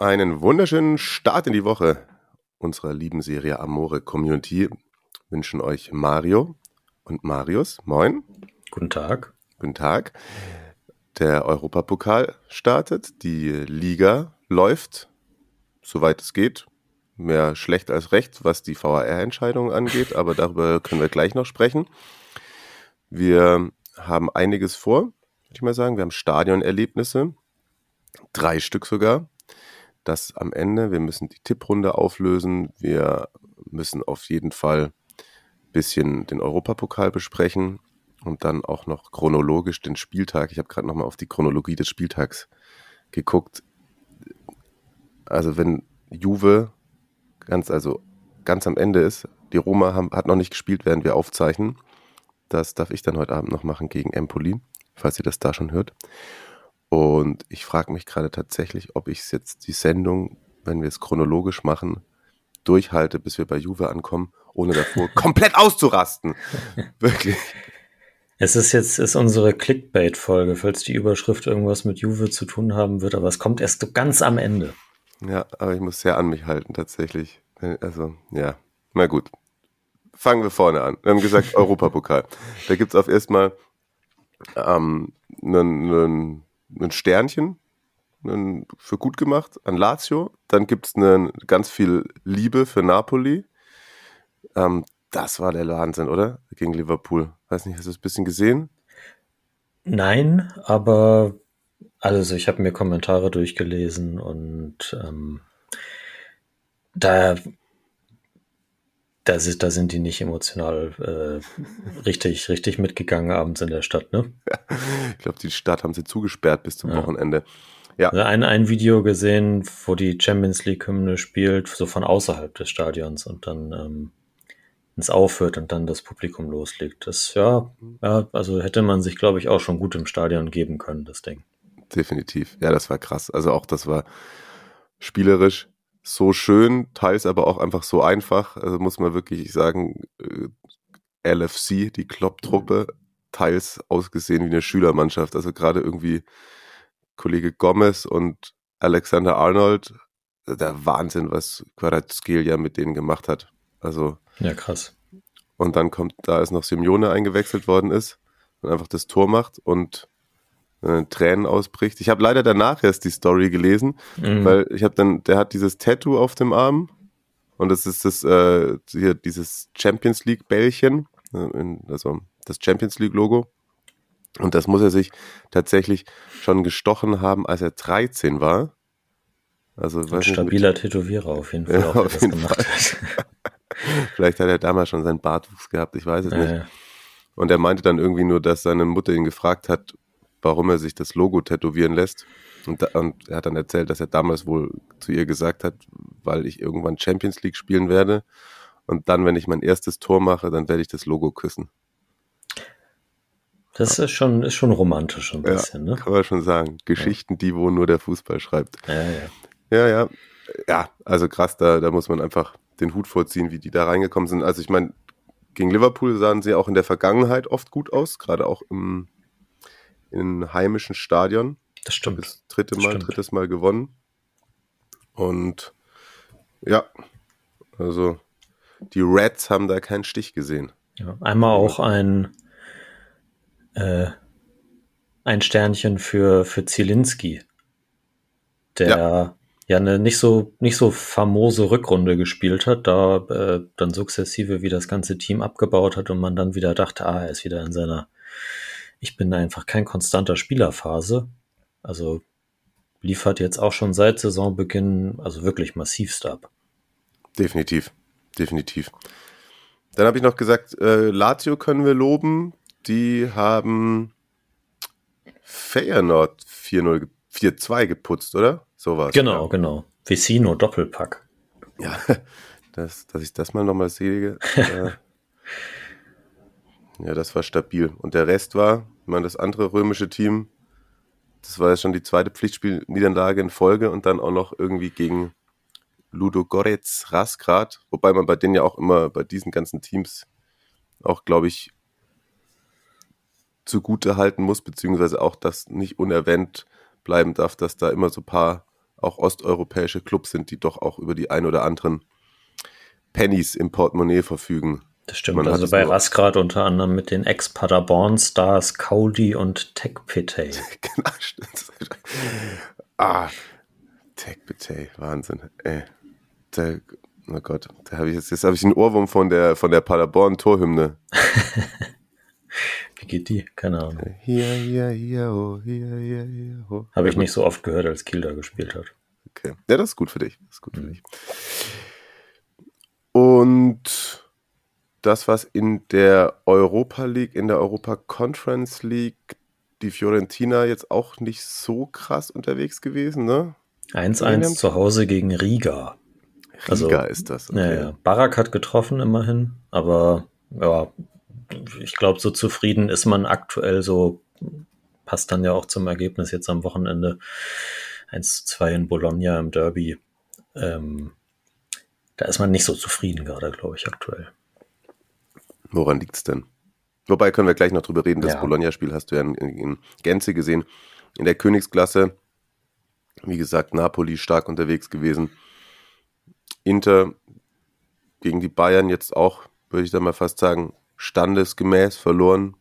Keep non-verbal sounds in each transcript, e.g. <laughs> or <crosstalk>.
Einen wunderschönen Start in die Woche unserer lieben Serie Amore Community wünschen euch Mario und Marius. Moin. Guten Tag. Guten Tag. Der Europapokal startet, die Liga läuft, soweit es geht. Mehr schlecht als recht, was die VAR-Entscheidung angeht, aber darüber können wir gleich noch sprechen. Wir haben einiges vor, würde ich mal sagen. Wir haben Stadionerlebnisse, drei Stück sogar. Das am Ende. Wir müssen die Tipprunde auflösen. Wir müssen auf jeden Fall ein bisschen den Europapokal besprechen und dann auch noch chronologisch den Spieltag. Ich habe gerade nochmal auf die Chronologie des Spieltags geguckt. Also wenn Juve ganz, also ganz am Ende ist, die Roma haben, hat noch nicht gespielt, während wir aufzeichnen. Das darf ich dann heute Abend noch machen gegen Empoli, falls ihr das da schon hört. Und ich frage mich gerade tatsächlich, ob ich jetzt die Sendung, wenn wir es chronologisch machen, durchhalte, bis wir bei Juve ankommen, ohne davor <laughs> komplett auszurasten. <laughs> Wirklich. Es ist jetzt ist unsere Clickbait-Folge, falls die Überschrift irgendwas mit Juve zu tun haben wird, aber es kommt erst so ganz am Ende. Ja, aber ich muss sehr an mich halten, tatsächlich. Also, ja. Na gut. Fangen wir vorne an. Wir haben gesagt, <laughs> Europapokal. Da gibt's auf erstmal ähm, einen, einen Sternchen einen, für gut gemacht an Lazio. Dann gibt's einen, ganz viel Liebe für Napoli. Ähm, das war der Wahnsinn, oder? Gegen Liverpool. Weiß nicht, hast du es ein bisschen gesehen? Nein, aber also ich habe mir Kommentare durchgelesen und ähm, da, da, ist, da sind die nicht emotional äh, richtig, richtig mitgegangen abends in der Stadt, ne? <laughs> ich glaube, die Stadt haben sie zugesperrt bis zum ja. Wochenende. Ja. Also ein, ein Video gesehen, wo die Champions League-Hymne spielt, so von außerhalb des Stadions und dann ähm, ins aufhört und dann das Publikum loslegt. Das, ja, ja, also hätte man sich, glaube ich, auch schon gut im Stadion geben können, das Ding. Definitiv. Ja, das war krass. Also auch das war spielerisch so schön, teils aber auch einfach so einfach. Also muss man wirklich sagen, äh, LFC, die Klopp-Truppe, teils ausgesehen wie eine Schülermannschaft. Also gerade irgendwie Kollege Gomez und Alexander Arnold, der Wahnsinn, was Quarazgel ja mit denen gemacht hat. Also. Ja, krass. Und dann kommt, da ist noch Simeone eingewechselt worden ist und einfach das Tor macht und äh, Tränen ausbricht. Ich habe leider danach erst die Story gelesen, mhm. weil ich habe dann, der hat dieses Tattoo auf dem Arm und das ist das äh, hier dieses Champions League Bällchen, äh, also das Champions League Logo. Und das muss er sich tatsächlich schon gestochen haben, als er 13 war. Also, Ein stabiler nicht, Tätowierer auf jeden Fall, ja, auch, auf jeden Fall. <laughs> Vielleicht hat er damals schon seinen Bartwuchs gehabt, ich weiß es ja, nicht. Und er meinte dann irgendwie nur, dass seine Mutter ihn gefragt hat, warum er sich das Logo tätowieren lässt. Und, da, und, er hat dann erzählt, dass er damals wohl zu ihr gesagt hat, weil ich irgendwann Champions League spielen werde. Und dann, wenn ich mein erstes Tor mache, dann werde ich das Logo küssen. Das ist schon, ist schon romantisch ein bisschen, ja, ne? Kann man schon sagen. Geschichten, ja. die wo nur der Fußball schreibt. Ja, ja. Ja, ja. Ja, also krass, da, da muss man einfach den Hut vorziehen, wie die da reingekommen sind. Also ich meine, gegen Liverpool sahen sie auch in der Vergangenheit oft gut aus, gerade auch im, in heimischen Stadion. Das stimmt. Das dritte Mal, stimmt. drittes Mal gewonnen. Und ja, also die Reds haben da keinen Stich gesehen. Ja, einmal auch ein, äh, ein Sternchen für, für Zielinski, der ja. ja eine nicht so, nicht so famose Rückrunde gespielt hat, da äh, dann sukzessive wie das ganze Team abgebaut hat und man dann wieder dachte, ah, er ist wieder in seiner ich bin einfach kein konstanter Spielerphase. Also liefert jetzt auch schon seit Saisonbeginn, also wirklich massivst ab. Definitiv, definitiv. Dann habe ich noch gesagt, äh, Lazio können wir loben. Die haben Feyenoord 4-0, 4-2 geputzt, oder? So war es. Genau, ja. genau. Vicino Doppelpack. Ja, <laughs> das, dass ich das mal nochmal sehe. äh, <laughs> ja, das war stabil. Und der Rest war, ich meine, das andere römische Team, das war ja schon die zweite Pflichtspielniederlage in Folge und dann auch noch irgendwie gegen Ludo Goretz Rasgrad, wobei man bei denen ja auch immer bei diesen ganzen Teams auch, glaube ich, zugute halten muss, beziehungsweise auch das nicht unerwähnt bleiben darf, dass da immer so ein paar auch osteuropäische Clubs sind, die doch auch über die ein oder anderen Pennies im Portemonnaie verfügen. Das stimmt. Man also bei Rasgrad unter anderem mit den Ex-Paderborn-Stars Kaudi und Tekpetey. <laughs> genau, stimmt. Ah, Tekpetey, Wahnsinn. Ey. Der, oh Gott, da habe ich jetzt, jetzt habe ich einen Ohrwurm von der von der Paderborn Torhymne. <laughs> Wie geht die? Keine Ahnung. Hier, hier, hier, oh, hier, hier, hier, oh. Habe ich nicht so oft gehört, als Kiel da gespielt hat. Okay. Ja, das ist gut für dich. Das ist gut für mhm. dich. Und das, was in der Europa League, in der Europa Conference League, die Fiorentina jetzt auch nicht so krass unterwegs gewesen, ne? 1-1 zu Hause gegen Riga. Riga also, ist das. Okay. Ja, ja. Barak hat getroffen immerhin, aber ja, ich glaube, so zufrieden ist man aktuell so, passt dann ja auch zum Ergebnis jetzt am Wochenende 1 zu 2 in Bologna im Derby. Ähm, da ist man nicht so zufrieden gerade, glaube ich, aktuell. Woran liegt es denn? Wobei können wir gleich noch drüber reden. Das ja. Bologna-Spiel hast du ja in, in, Gänze gesehen. In der Königsklasse, wie gesagt, Napoli stark unterwegs gewesen. Inter gegen die Bayern jetzt auch, würde ich da mal fast sagen, standesgemäß verloren.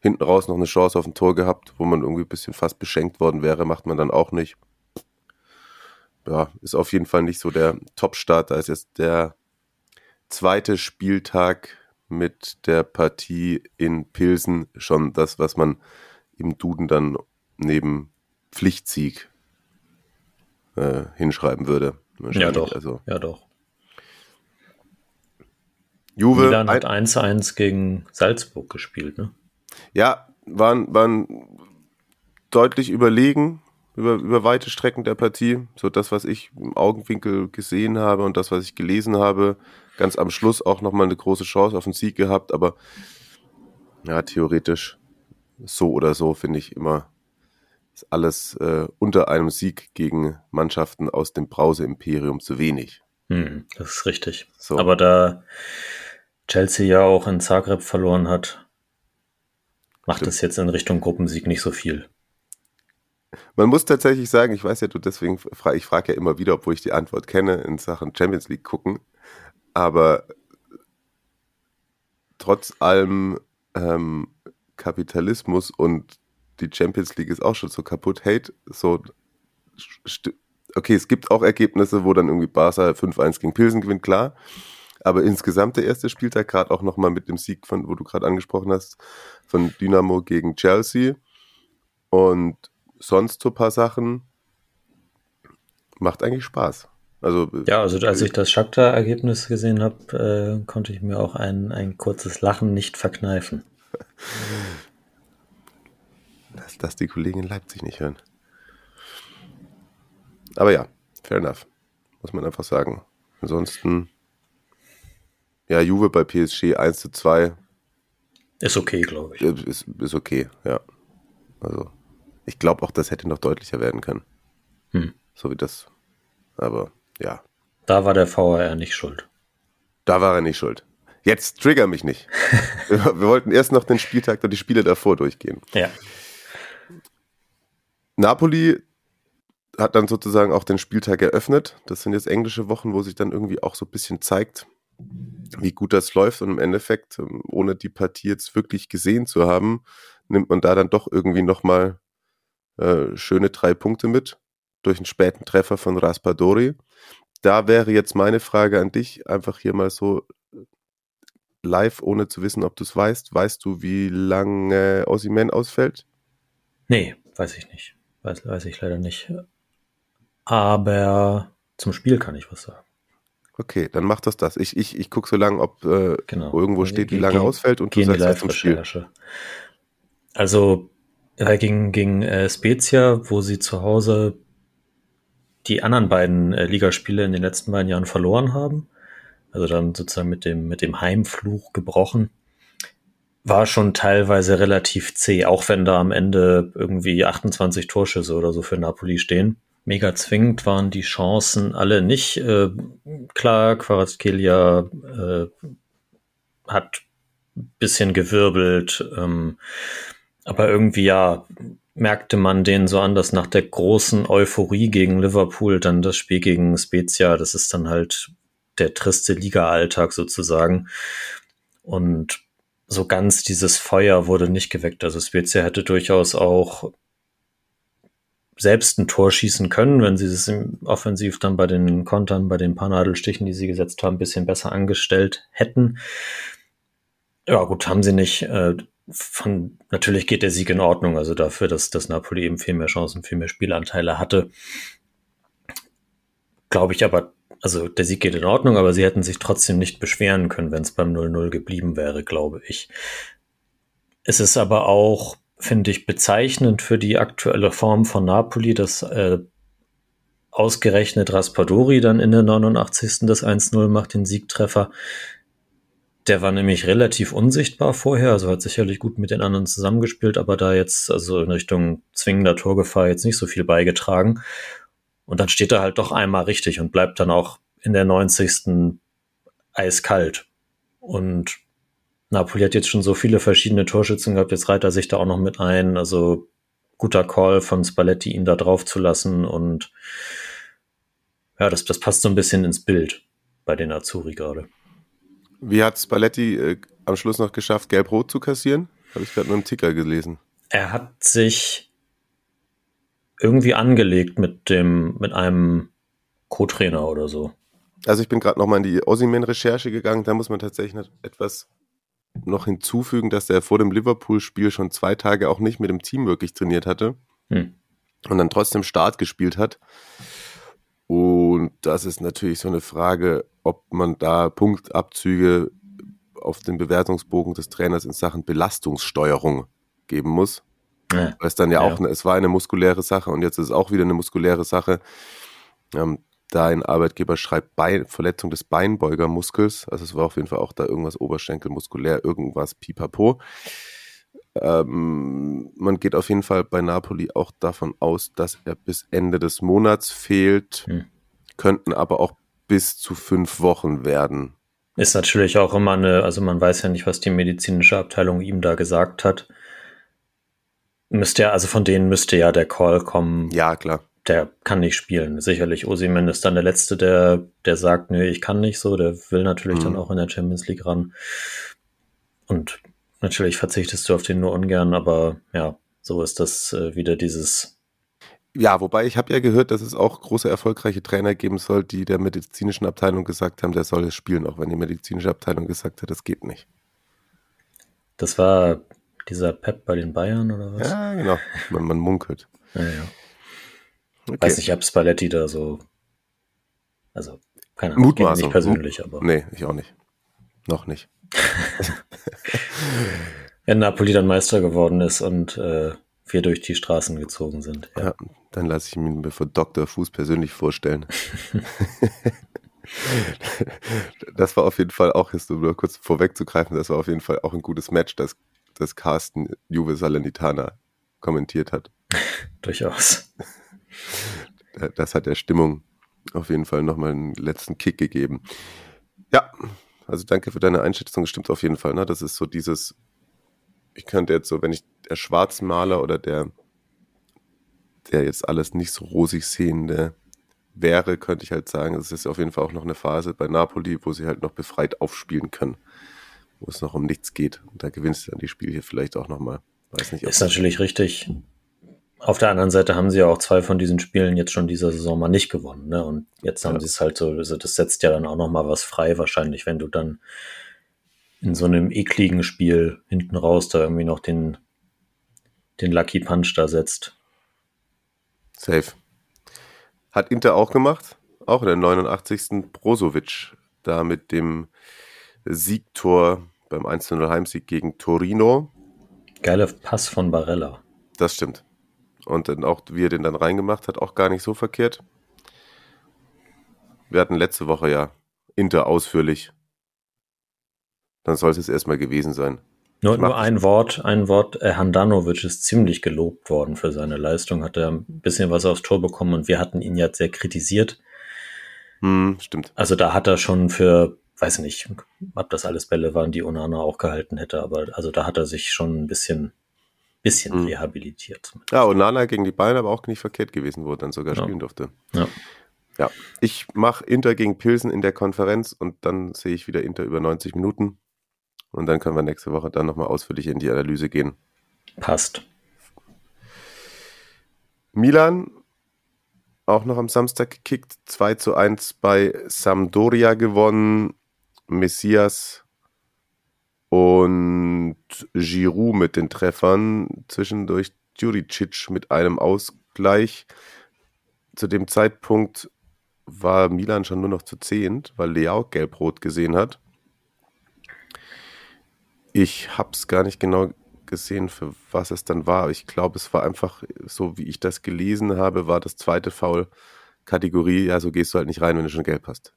Hinten raus noch eine Chance auf ein Tor gehabt, wo man irgendwie ein bisschen fast beschenkt worden wäre, macht man dann auch nicht. Ja, ist auf jeden Fall nicht so der Top-Start. Da ist jetzt der zweite Spieltag mit der Partie in Pilsen schon das, was man im Duden dann neben Pflichtsieg äh, hinschreiben würde. Ja, doch. Also, ja, doch. Juve Milan hat 1-1 gegen Salzburg gespielt, ne? Ja, waren, waren deutlich überlegen über, über weite Strecken der Partie. So das, was ich im Augenwinkel gesehen habe und das, was ich gelesen habe, ganz am Schluss auch nochmal eine große Chance auf den Sieg gehabt, aber ja, theoretisch so oder so finde ich immer ist alles äh, unter einem Sieg gegen Mannschaften aus dem Brause-Imperium zu wenig. Hm, das ist richtig. So. Aber da Chelsea ja auch in Zagreb verloren hat, macht es jetzt in Richtung Gruppensieg nicht so viel. Man muss tatsächlich sagen, ich weiß ja, du deswegen frage, ich frage ja immer wieder, obwohl ich die Antwort kenne, in Sachen Champions League gucken. Aber trotz allem ähm, Kapitalismus und die Champions League ist auch schon so kaputt, hate, so okay, es gibt auch Ergebnisse, wo dann irgendwie Barca 5-1 gegen Pilsen gewinnt, klar. Aber insgesamt der erste Spieltag, gerade auch nochmal mit dem Sieg, von, wo du gerade angesprochen hast, von Dynamo gegen Chelsea. Und sonst so ein paar Sachen. Macht eigentlich Spaß. Also, ja, also als ich das Shakhtar-Ergebnis gesehen habe, äh, konnte ich mir auch ein, ein kurzes Lachen nicht verkneifen. Lass das die Kollegen in Leipzig nicht hören. Aber ja, fair enough. Muss man einfach sagen. Ansonsten, ja, Juve bei PSG 1 zu 2. Ist okay, glaube ich. Ist, ist okay, ja. Also, ich glaube auch, das hätte noch deutlicher werden können. Hm. So wie das. Aber ja. Da war der VAR nicht schuld. Da war er nicht schuld. Jetzt trigger mich nicht. <laughs> wir, wollten erst noch den Spieltag und die Spiele davor durchgehen. Ja. Napoli hat dann sozusagen auch den Spieltag eröffnet. Das sind jetzt englische Wochen, wo sich dann irgendwie auch so ein bisschen zeigt, wie gut das läuft. Und im Endeffekt, ähm, ohne die Partie jetzt wirklich gesehen zu haben, nimmt man da dann doch irgendwie nochmal äh, schöne drei Punkte mit durch einen späten Treffer von Raspadori. Da wäre jetzt meine Frage an dich, einfach hier mal so live, ohne zu wissen, ob du es weißt. Weißt du, wie lange Ossiman ausfällt? Nee, weiß ich nicht. Weiß, weiß ich leider nicht. Aber zum Spiel kann ich was sagen. Okay, dann macht das das. Ich, ich, ich gucke so lange, ob äh, genau. irgendwo steht, wie lange ausfällt und du sagst was zum Spiel. Also äh, gegen, gegen äh, Spezia, wo sie zu Hause die anderen beiden äh, Ligaspiele in den letzten beiden Jahren verloren haben. Also dann sozusagen mit dem, mit dem Heimfluch gebrochen. War schon teilweise relativ zäh, auch wenn da am Ende irgendwie 28 Torschüsse oder so für Napoli stehen. Mega zwingend waren die Chancen alle nicht. Äh, klar, Quarazkelia äh, hat bisschen gewirbelt, ähm, aber irgendwie ja merkte man den so an, dass nach der großen Euphorie gegen Liverpool dann das Spiel gegen Spezia, das ist dann halt der triste Liga-Alltag sozusagen. Und so ganz dieses Feuer wurde nicht geweckt. Also Spezia hätte durchaus auch selbst ein Tor schießen können, wenn sie es offensiv dann bei den Kontern, bei den paar Nadelstichen, die sie gesetzt haben, ein bisschen besser angestellt hätten. Ja, gut, haben sie nicht. Von, natürlich geht der Sieg in Ordnung, also dafür, dass, dass Napoli eben viel mehr Chancen, viel mehr Spielanteile hatte. Glaube ich aber, also der Sieg geht in Ordnung, aber sie hätten sich trotzdem nicht beschweren können, wenn es beim 0-0 geblieben wäre, glaube ich. Es ist aber auch, finde ich, bezeichnend für die aktuelle Form von Napoli, dass äh, ausgerechnet Raspadori dann in der 89. das 1-0 macht, den Siegtreffer. Der war nämlich relativ unsichtbar vorher, also hat sicherlich gut mit den anderen zusammengespielt, aber da jetzt also in Richtung zwingender Torgefahr jetzt nicht so viel beigetragen. Und dann steht er halt doch einmal richtig und bleibt dann auch in der 90. eiskalt. Und Napoli hat jetzt schon so viele verschiedene Torschützen gehabt, jetzt reiht er sich da auch noch mit ein. Also guter Call von Spalletti, ihn da drauf zu lassen. Und ja, das, das passt so ein bisschen ins Bild bei den Azuri gerade. Wie hat Spalletti äh, am Schluss noch geschafft, gelb-rot zu kassieren? Habe ich gerade nur im Ticker gelesen. Er hat sich irgendwie angelegt mit dem, mit einem Co-Trainer oder so. Also ich bin gerade nochmal in die Ossiman-Recherche gegangen. Da muss man tatsächlich etwas noch hinzufügen, dass er vor dem Liverpool-Spiel schon zwei Tage auch nicht mit dem Team wirklich trainiert hatte hm. und dann trotzdem Start gespielt hat. Und das ist natürlich so eine Frage, ob man da Punktabzüge auf den Bewertungsbogen des Trainers in Sachen Belastungssteuerung geben muss. Ja. Weil es dann ja, ja, auch, es war eine muskuläre Sache und jetzt ist es auch wieder eine muskuläre Sache. Ähm, da ein Arbeitgeber schreibt Bein, Verletzung des Beinbeugermuskels, also es war auf jeden Fall auch da irgendwas Oberschenkelmuskulär, irgendwas pipapo. Ähm, man geht auf jeden Fall bei Napoli auch davon aus, dass er bis Ende des Monats fehlt, hm. könnten aber auch bis zu fünf Wochen werden. Ist natürlich auch immer eine, also man weiß ja nicht, was die medizinische Abteilung ihm da gesagt hat. Müsste ja, also von denen müsste ja der Call kommen. Ja, klar. Der kann nicht spielen. Sicherlich, Osimen ist dann der Letzte, der, der sagt, nö, ich kann nicht so. Der will natürlich mhm. dann auch in der Champions League ran. Und Natürlich verzichtest du auf den nur ungern, aber ja, so ist das äh, wieder dieses. Ja, wobei ich habe ja gehört, dass es auch große erfolgreiche Trainer geben soll, die der medizinischen Abteilung gesagt haben, der soll es spielen, auch wenn die medizinische Abteilung gesagt hat, das geht nicht. Das war dieser Pep bei den Bayern oder was? Ja, genau. Man, man munkelt. Ja, ja. Okay. Weiß nicht, ob Spalletti da so. Also, keine Ahnung, Mutmaßung. nicht persönlich, aber. Nee, ich auch nicht. Noch nicht. <laughs> Wenn Napoli dann Meister geworden ist und äh, wir durch die Straßen gezogen sind. Ja, ja dann lasse ich mir für Dr. Fuß persönlich vorstellen. <laughs> das war auf jeden Fall auch, um nur kurz vorwegzugreifen, das war auf jeden Fall auch ein gutes Match, das, das Carsten Juve Salernitana kommentiert hat. <laughs> Durchaus. Das hat der Stimmung auf jeden Fall nochmal einen letzten Kick gegeben. Ja, also danke für deine Einschätzung, stimmt auf jeden Fall. Ne? Das ist so dieses, ich könnte jetzt so, wenn ich der Schwarzmaler oder der, der jetzt alles nicht so rosig sehende wäre, könnte ich halt sagen, es ist auf jeden Fall auch noch eine Phase bei Napoli, wo sie halt noch befreit aufspielen können, wo es noch um nichts geht. Und da gewinnst du dann die Spiele hier vielleicht auch nochmal. Weiß nicht. Ist natürlich richtig. Auf der anderen Seite haben sie ja auch zwei von diesen Spielen jetzt schon dieser Saison mal nicht gewonnen. Ne? Und jetzt haben ja. sie es halt so, also das setzt ja dann auch noch mal was frei wahrscheinlich, wenn du dann in so einem ekligen Spiel hinten raus da irgendwie noch den, den Lucky Punch da setzt. Safe. Hat Inter auch gemacht, auch in der 89. Brozovic, da mit dem Siegtor beim 1-0 Heimsieg gegen Torino. Geiler Pass von Barella. Das stimmt. Und dann auch, wie er den dann reingemacht hat, auch gar nicht so verkehrt. Wir hatten letzte Woche ja Inter ausführlich. Dann sollte es erstmal gewesen sein. Nur, nur ein Wort, ein Wort. Äh, Handanovic ist ziemlich gelobt worden für seine Leistung, hat er ein bisschen was aufs Tor bekommen und wir hatten ihn ja sehr kritisiert. Hm, stimmt. Also da hat er schon für, weiß nicht, ob das alles Bälle waren, die Onana auch gehalten hätte, aber also da hat er sich schon ein bisschen, bisschen hm. rehabilitiert. Ja, Onana gegen die Bayern aber auch nicht verkehrt gewesen, wo er dann sogar ja. spielen durfte. Ja. Ja, ich mache Inter gegen Pilsen in der Konferenz und dann sehe ich wieder Inter über 90 Minuten. Und dann können wir nächste Woche dann nochmal ausführlich in die Analyse gehen. Passt. Milan auch noch am Samstag gekickt. 2 zu 1 bei Sampdoria gewonnen. Messias und Giroud mit den Treffern. Zwischendurch Juricic mit einem Ausgleich. Zu dem Zeitpunkt war Milan schon nur noch zu zehnt, weil Leao gelb-rot gesehen hat. Ich habe es gar nicht genau gesehen, für was es dann war. Ich glaube, es war einfach so, wie ich das gelesen habe, war das zweite Foul Kategorie, ja, so gehst du halt nicht rein, wenn du schon gelb hast.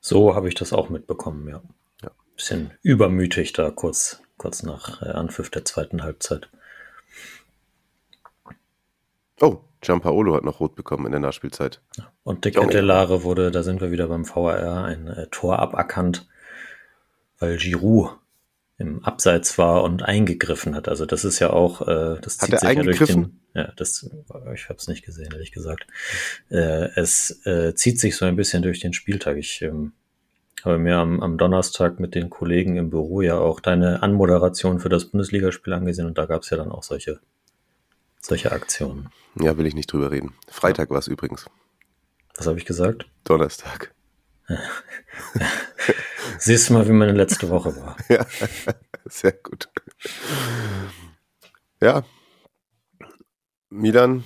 So habe ich das auch mitbekommen, ja. ja. Bisschen übermütig da kurz, kurz nach äh, Anpfiff der zweiten Halbzeit. Oh, Giampaolo hat noch rot bekommen in der Nachspielzeit. Und De Kettelare wurde, da sind wir wieder beim VAR, ein äh, Tor aberkannt, weil Giroud im Abseits war und eingegriffen hat. Also das ist ja auch, äh, das zieht sich ja durch den, ja, das, ich habe es nicht gesehen, ehrlich gesagt. Äh, es äh, zieht sich so ein bisschen durch den Spieltag. Ich ähm, habe mir am, am Donnerstag mit den Kollegen im Büro ja auch deine Anmoderation für das Bundesligaspiel angesehen und da gab es ja dann auch solche, solche Aktionen. Ja, will ich nicht drüber reden. Freitag ja. war es übrigens. Was habe ich gesagt? Donnerstag. <laughs> Siehst du mal, wie meine letzte Woche war. Ja, <laughs> sehr gut. Ja, Milan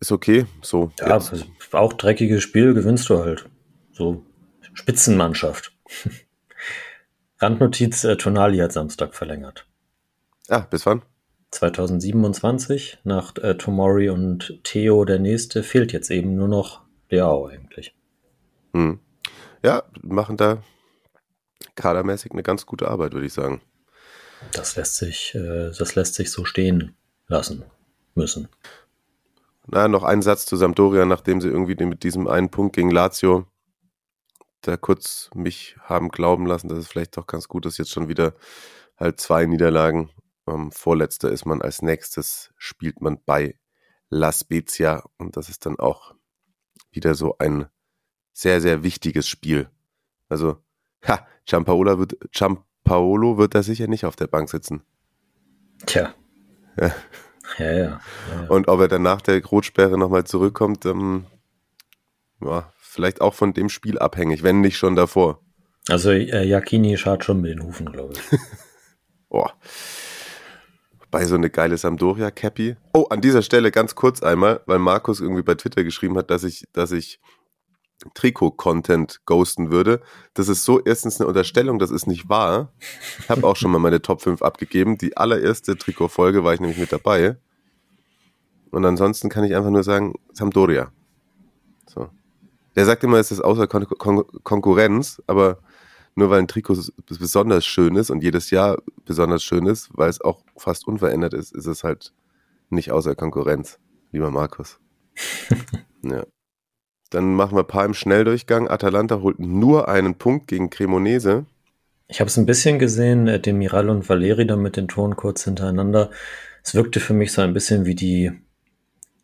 ist okay. So. Ja, also auch dreckiges Spiel gewinnst du halt. So Spitzenmannschaft. <laughs> Randnotiz, äh, Tonali hat Samstag verlängert. Ah, bis wann? 2027. Nach äh, Tomori und Theo der nächste fehlt jetzt eben nur noch Leao eigentlich. Hm. Ja, machen da kadermäßig eine ganz gute Arbeit, würde ich sagen. Das lässt sich, äh, das lässt sich so stehen lassen müssen. Na, noch ein Satz zu Sampdoria, nachdem sie irgendwie mit diesem einen Punkt gegen Lazio da kurz mich haben glauben lassen, dass es vielleicht doch ganz gut ist, jetzt schon wieder halt zwei Niederlagen. Ähm, vorletzter ist man als nächstes, spielt man bei La Spezia und das ist dann auch wieder so ein sehr, sehr wichtiges Spiel. Also, ha, Giampaolo wird, Giampaolo wird da sicher nicht auf der Bank sitzen. Tja. Ja. Ja, ja, ja. Und ob er dann nach der Rotsperre nochmal zurückkommt, ähm, ja, vielleicht auch von dem Spiel abhängig, wenn nicht schon davor. Also äh, Jacchini schaut schon mit den Hufen, glaube ich. <laughs> Boah. Bei so eine geile Sampdoria-Cappy. Oh, an dieser Stelle ganz kurz einmal, weil Markus irgendwie bei Twitter geschrieben hat, dass ich, dass ich Trikot-Content ghosten würde. Das ist so erstens eine Unterstellung, das ist nicht wahr. Ich habe auch schon mal meine Top 5 abgegeben. Die allererste Trikot-Folge war ich nämlich mit dabei. Und ansonsten kann ich einfach nur sagen, Sampdoria. So. Der sagt immer, es ist außer Kon Kon Konkurrenz, aber nur weil ein Trikot besonders schön ist und jedes Jahr besonders schön ist, weil es auch fast unverändert ist, ist es halt nicht außer Konkurrenz, lieber Markus. <laughs> ja. Dann machen wir ein paar im Schnelldurchgang. Atalanta holt nur einen Punkt gegen Cremonese. Ich habe es ein bisschen gesehen, äh, Demiral und Valeri da mit den Toren kurz hintereinander. Es wirkte für mich so ein bisschen wie die,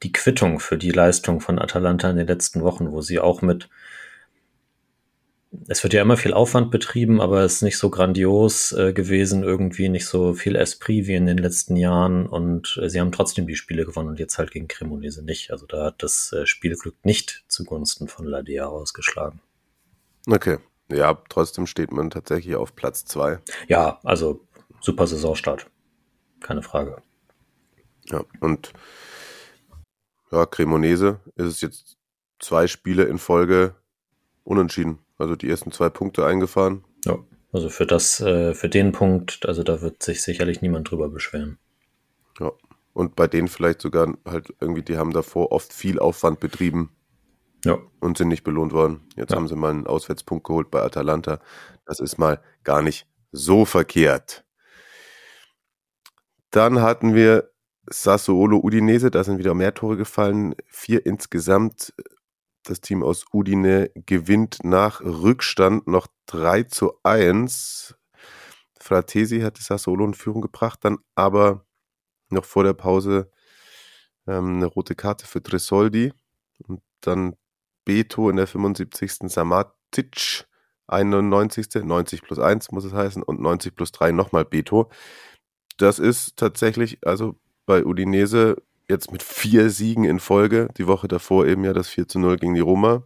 die Quittung für die Leistung von Atalanta in den letzten Wochen, wo sie auch mit es wird ja immer viel Aufwand betrieben, aber es ist nicht so grandios äh, gewesen, irgendwie nicht so viel Esprit wie in den letzten Jahren und äh, sie haben trotzdem die Spiele gewonnen und jetzt halt gegen Cremonese nicht. Also da hat das äh, Spielglück nicht zugunsten von Ladea ausgeschlagen. Okay. Ja, trotzdem steht man tatsächlich auf Platz zwei. Ja, also super Saisonstart. Keine Frage. Ja, und ja, Cremonese ist es jetzt zwei Spiele in Folge unentschieden. Also die ersten zwei Punkte eingefahren. Ja, also für das, äh, für den Punkt, also da wird sich sicherlich niemand drüber beschweren. Ja. Und bei denen vielleicht sogar halt irgendwie, die haben davor oft viel Aufwand betrieben. Ja. und sind nicht belohnt worden. Jetzt Ja. haben sie mal einen Auswärtspunkt geholt bei Atalanta. Das ist mal gar nicht so verkehrt. Dann hatten wir Sassuolo Udinese, da sind wieder mehr Tore gefallen. Vier insgesamt. Das Team aus Udine gewinnt nach Rückstand noch 3 zu 1. Fratesi hat die Sassuolo in Führung gebracht, dann aber noch vor der Pause ähm, eine rote Karte für Tresoldi und dann Beto in der 75. Samatic 91. 90 plus 1 muss es heißen und 90 plus 3 nochmal Beto. Das ist tatsächlich, also bei Udinese jetzt mit vier Siegen in Folge, die Woche davor eben ja das 4 zu 0 gegen die Roma.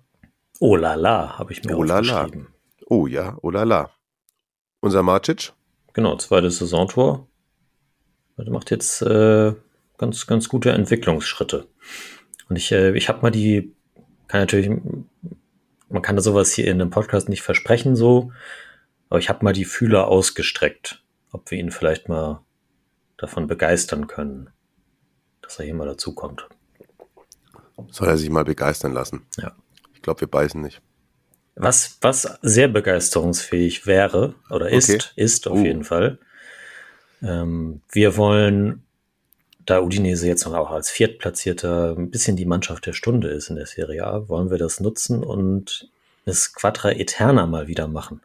Oh la la, habe ich mir Oh la la. aufgeschrieben. Oh ja, oh la la. Unser Marcic, Genau, zweites Saisontor. Der macht jetzt äh, ganz, ganz gute Entwicklungsschritte. Und ich, äh, ich habe mal die, kann natürlich, man kann da sowas hier in einem Podcast nicht versprechen so, aber ich habe mal die Fühler ausgestreckt, ob wir ihn vielleicht mal davon begeistern können, dass er hier mal dazukommt. soll er sich mal begeistern lassen. Ja. Ich glaube, wir beißen nicht. Was, was sehr begeisterungsfähig wäre oder ist, Okay. ist auf Uh. jeden Fall. Ähm, wir wollen, da Udinese jetzt noch auch als Viertplatzierter ein bisschen die Mannschaft der Stunde ist in der Serie A, wollen wir das nutzen und das Quadra Eterna mal wieder machen.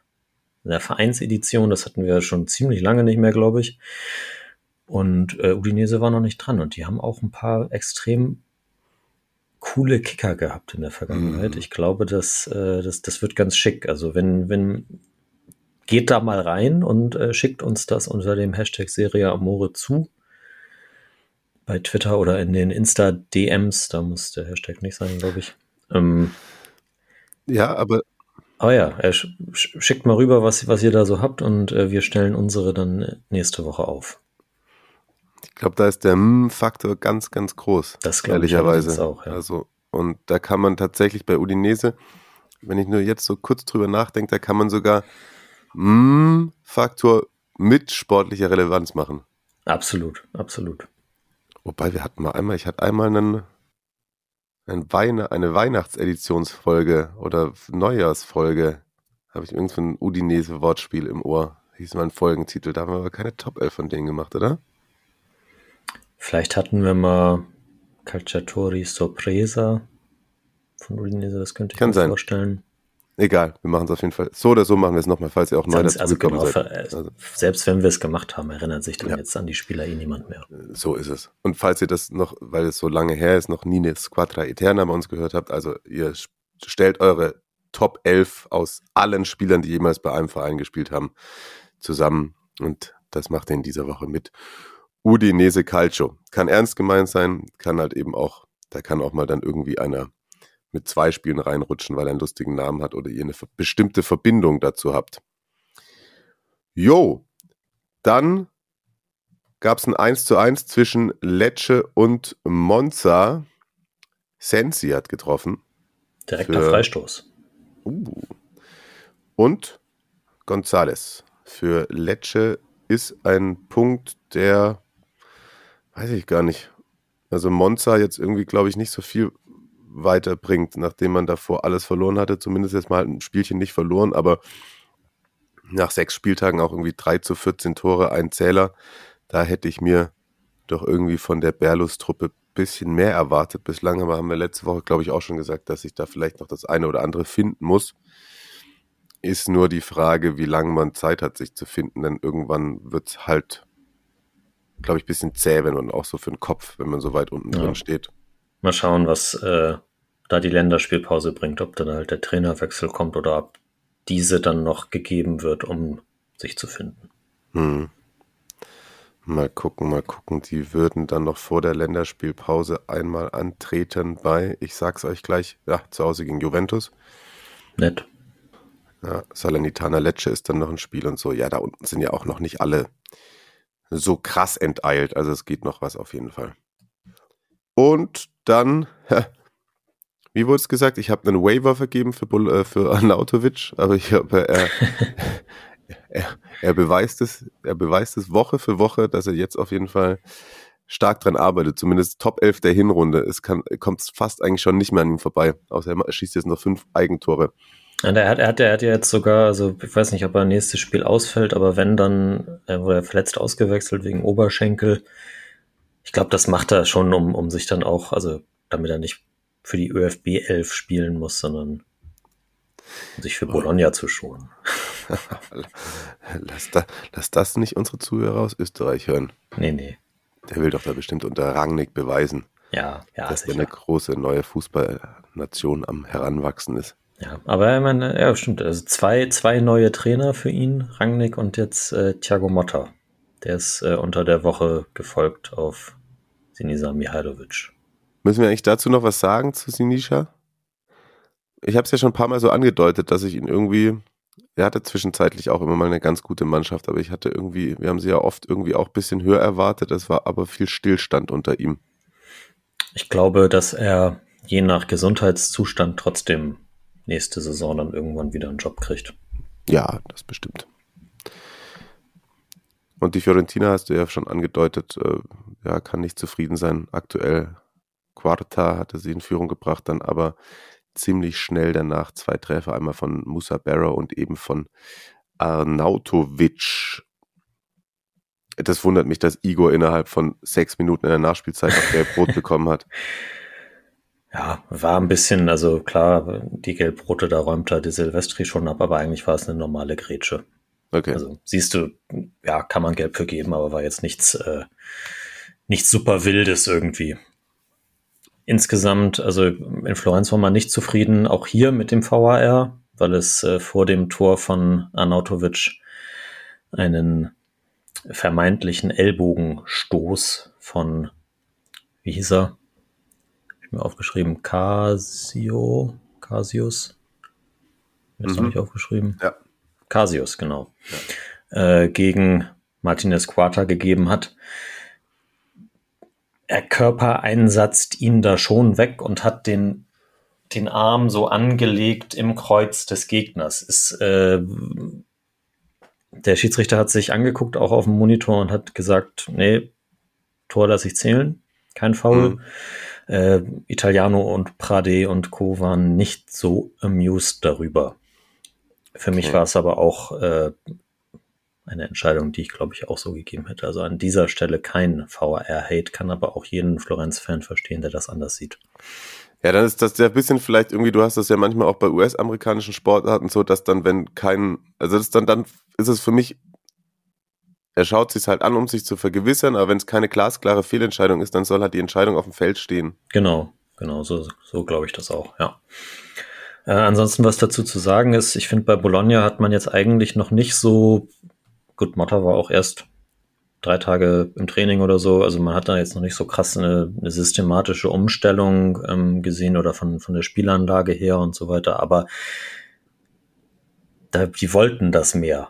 In der Vereinsedition, das hatten wir schon ziemlich lange nicht mehr, glaube ich. Und äh, Udinese war noch nicht dran und die haben auch ein paar extrem coole Kicker gehabt in der Vergangenheit. Mhm. Ich glaube, das, äh, das, das wird ganz schick. Also wenn, wenn, geht da mal rein und äh, schickt uns das unter dem Hashtag Serie Amore zu. Bei Twitter oder in den Insta-DMs, da muss der Hashtag nicht sein, glaube ich. Ähm, Ja, aber aber ja, er sch sch- schickt mal rüber, was, was ihr da so habt und äh, wir stellen unsere dann nächste Woche auf. Ich glaube, da ist der Mm-Faktor ganz, ganz groß. Das glaube ich allerdings auch, ja. Also, und da kann man tatsächlich bei Udinese, wenn ich nur jetzt so kurz drüber nachdenke, da kann man sogar Mm-Faktor mit sportlicher Relevanz machen. Absolut, absolut. Wobei wir hatten mal einmal, ich hatte einmal einen, einen Weine, eine Weihnachtseditionsfolge oder Neujahrsfolge. Habe ich irgend so ein Udinese-Wortspiel im Ohr. Hieß mal ein Folgentitel. Da haben wir aber keine Top 11 von denen gemacht, oder? Vielleicht hatten wir mal Calciatori Sorpresa von Udinese, das könnte ich Kann mir sein. vorstellen. Egal, wir machen es auf jeden Fall. So oder so machen wir es nochmal, falls ihr auch neu Sonst, also genau, seid. ver- Also, selbst wenn wir es gemacht haben, erinnert sich dann Ja. jetzt an die Spieler eh niemand mehr. so ist es. Und falls ihr das noch, weil es so lange her ist, noch nie eine Squadra Eterna bei uns gehört habt, also ihr stellt eure Top 11 aus allen Spielern, die jemals bei einem Verein gespielt haben, zusammen. Und das macht ihr in dieser Woche mit Udinese Calcio. Kann ernst gemeint sein, kann halt eben auch, da kann auch mal dann irgendwie einer mit zwei Spielen reinrutschen, weil er einen lustigen Namen hat oder ihr eine bestimmte Verbindung dazu habt. Jo, dann gab es ein 1 zu 1 zwischen Lecce und Monza. Sensi hat getroffen. Direkter Freistoß. Uh. Und Gonzales. Für Lecce ist ein Punkt, der, weiß ich gar nicht. Also Monza jetzt irgendwie, glaube ich, nicht so viel weiterbringt, nachdem man davor alles verloren hatte. Zumindest jetzt mal ein Spielchen nicht verloren, aber nach sechs Spieltagen auch irgendwie 3 zu 14 Tore, ein Zähler. Da hätte ich mir doch irgendwie von der Berlus-Truppe ein bisschen mehr erwartet. Bislang aber haben wir letzte Woche, glaube ich, auch schon gesagt, dass ich da vielleicht noch das eine oder andere finden muss. Ist nur die Frage, wie lange man Zeit hat, sich zu finden, denn irgendwann wird es halt, glaube ich, ein bisschen zäh, wenn man auch so für den Kopf, wenn man so weit unten Ja. drin steht. Mal schauen, was äh, da die Länderspielpause bringt, ob dann halt der Trainerwechsel kommt oder ob diese dann noch gegeben wird, um sich zu finden. Hm. Mal gucken, mal gucken. Die würden dann noch vor der Länderspielpause einmal antreten bei, ich sag's euch gleich, ja, zu Hause gegen Juventus. Nett. Ja, Salernitana Lecce ist dann noch ein Spiel und so. Ja, da unten sind ja auch noch nicht alle so krass enteilt. Also es geht noch was auf jeden Fall. Und dann, <laughs> wie wurde es gesagt, ich habe einen Waiver vergeben für, Bul äh, für <laughs> Arnautovic, aber ich habe, er, <laughs> er, er beweist es, er beweist es Woche für Woche, dass er jetzt auf jeden Fall stark dran arbeitet, zumindest Top 11 der Hinrunde. Es kann, kommt fast eigentlich schon nicht mehr an ihm vorbei, außer er schießt jetzt noch fünf Eigentore. Und er hat, er hat, er hat ja jetzt sogar, also ich weiß nicht, ob er nächstes Spiel ausfällt, aber wenn dann, äh, wurde er verletzt ausgewechselt wegen Oberschenkel. Ich glaube, das macht er schon, um, um sich dann auch, also damit er nicht für die ÖFB 11 spielen muss, sondern um sich für Bologna zu schonen. <laughs> lass, da, lass das nicht unsere Zuhörer aus Österreich hören. Nee, nee. Der will doch da bestimmt unter Rangnick beweisen, Ja, ja, dass er eine große neue Fußballnation am Heranwachsen ist. Ja, aber ich meine, ja, stimmt. Also zwei, zwei neue Trainer für ihn, Rangnick und jetzt äh, Thiago Motta. Der ist äh, unter der Woche gefolgt auf Sinisa Mihailovic. Müssen wir eigentlich dazu noch was sagen zu Sinisha? Ich habe es ja schon ein paar Mal so angedeutet, dass ich ihn irgendwie, er hatte zwischenzeitlich auch immer mal eine ganz gute Mannschaft, aber ich hatte irgendwie, wir haben sie ja oft irgendwie auch ein bisschen höher erwartet, es war aber viel Stillstand unter ihm. Ich glaube, dass er je nach Gesundheitszustand trotzdem nächste Saison dann irgendwann wieder einen Job kriegt. Ja, das bestimmt. Und die Fiorentina hast du ja schon angedeutet, äh, ja, kann nicht zufrieden sein. Aktuell Quarta hatte sie in Führung gebracht, dann aber ziemlich schnell danach zwei Treffer, einmal von Musa Barrow und eben von Arnautovic. Das wundert mich, dass Igor innerhalb von sechs Minuten in der Nachspielzeit noch gelb-rot <laughs> bekommen hat. Ja, war ein bisschen, also klar, die Gelbrote, da räumt er die Silvestri schon ab, aber eigentlich war es eine normale Grätsche. Okay. Also siehst du, ja, kann man Gelb für geben, aber war jetzt nichts, äh, nichts super Wildes irgendwie. Insgesamt, also in Florenz war man nicht zufrieden, auch hier mit dem VAR, weil es äh, vor dem Tor von Arnautovic einen vermeintlichen Ellbogenstoß von, wie hieß er? Ich mir aufgeschrieben, Casio, Casius. Jetzt Mhm. habe ich aufgeschrieben. Ja. Casius, genau. Äh, gegen Martinez Quarta gegeben hat. Er körpereinsetzt ihn da schon weg und hat den, den Arm so angelegt im Kreuz des Gegners. Ist, äh, der Schiedsrichter hat sich angeguckt, auch auf dem Monitor, und hat gesagt, nee, Tor lasse ich zählen, kein Foul. Mhm. Äh, Italiano und Prade und Co. waren nicht so amused darüber. Für mich Okay. war es aber auch äh, eine Entscheidung, die ich glaube ich auch so gegeben hätte. Also an dieser Stelle kein VAR-Hate, kann aber auch jeden Florenz-Fan verstehen, der das anders sieht. Ja, dann ist das ja ein bisschen vielleicht irgendwie, du hast das ja manchmal auch bei US-amerikanischen Sportarten so, dass dann, wenn kein, also das dann, dann ist es für mich, er schaut sich halt an, um sich zu vergewissern, aber wenn es keine glasklare Fehlentscheidung ist, dann soll halt die Entscheidung auf dem Feld stehen. Genau, genau, so, so glaube ich das auch, ja. Äh, ansonsten, was dazu zu sagen ist, ich finde, bei Bologna hat man jetzt eigentlich noch nicht so, gut, Motta war auch erst drei Tage im Training oder so, also man hat da jetzt noch nicht so krass eine, eine systematische Umstellung ähm, gesehen oder von, von der Spielanlage her und so weiter, aber da, die wollten das mehr.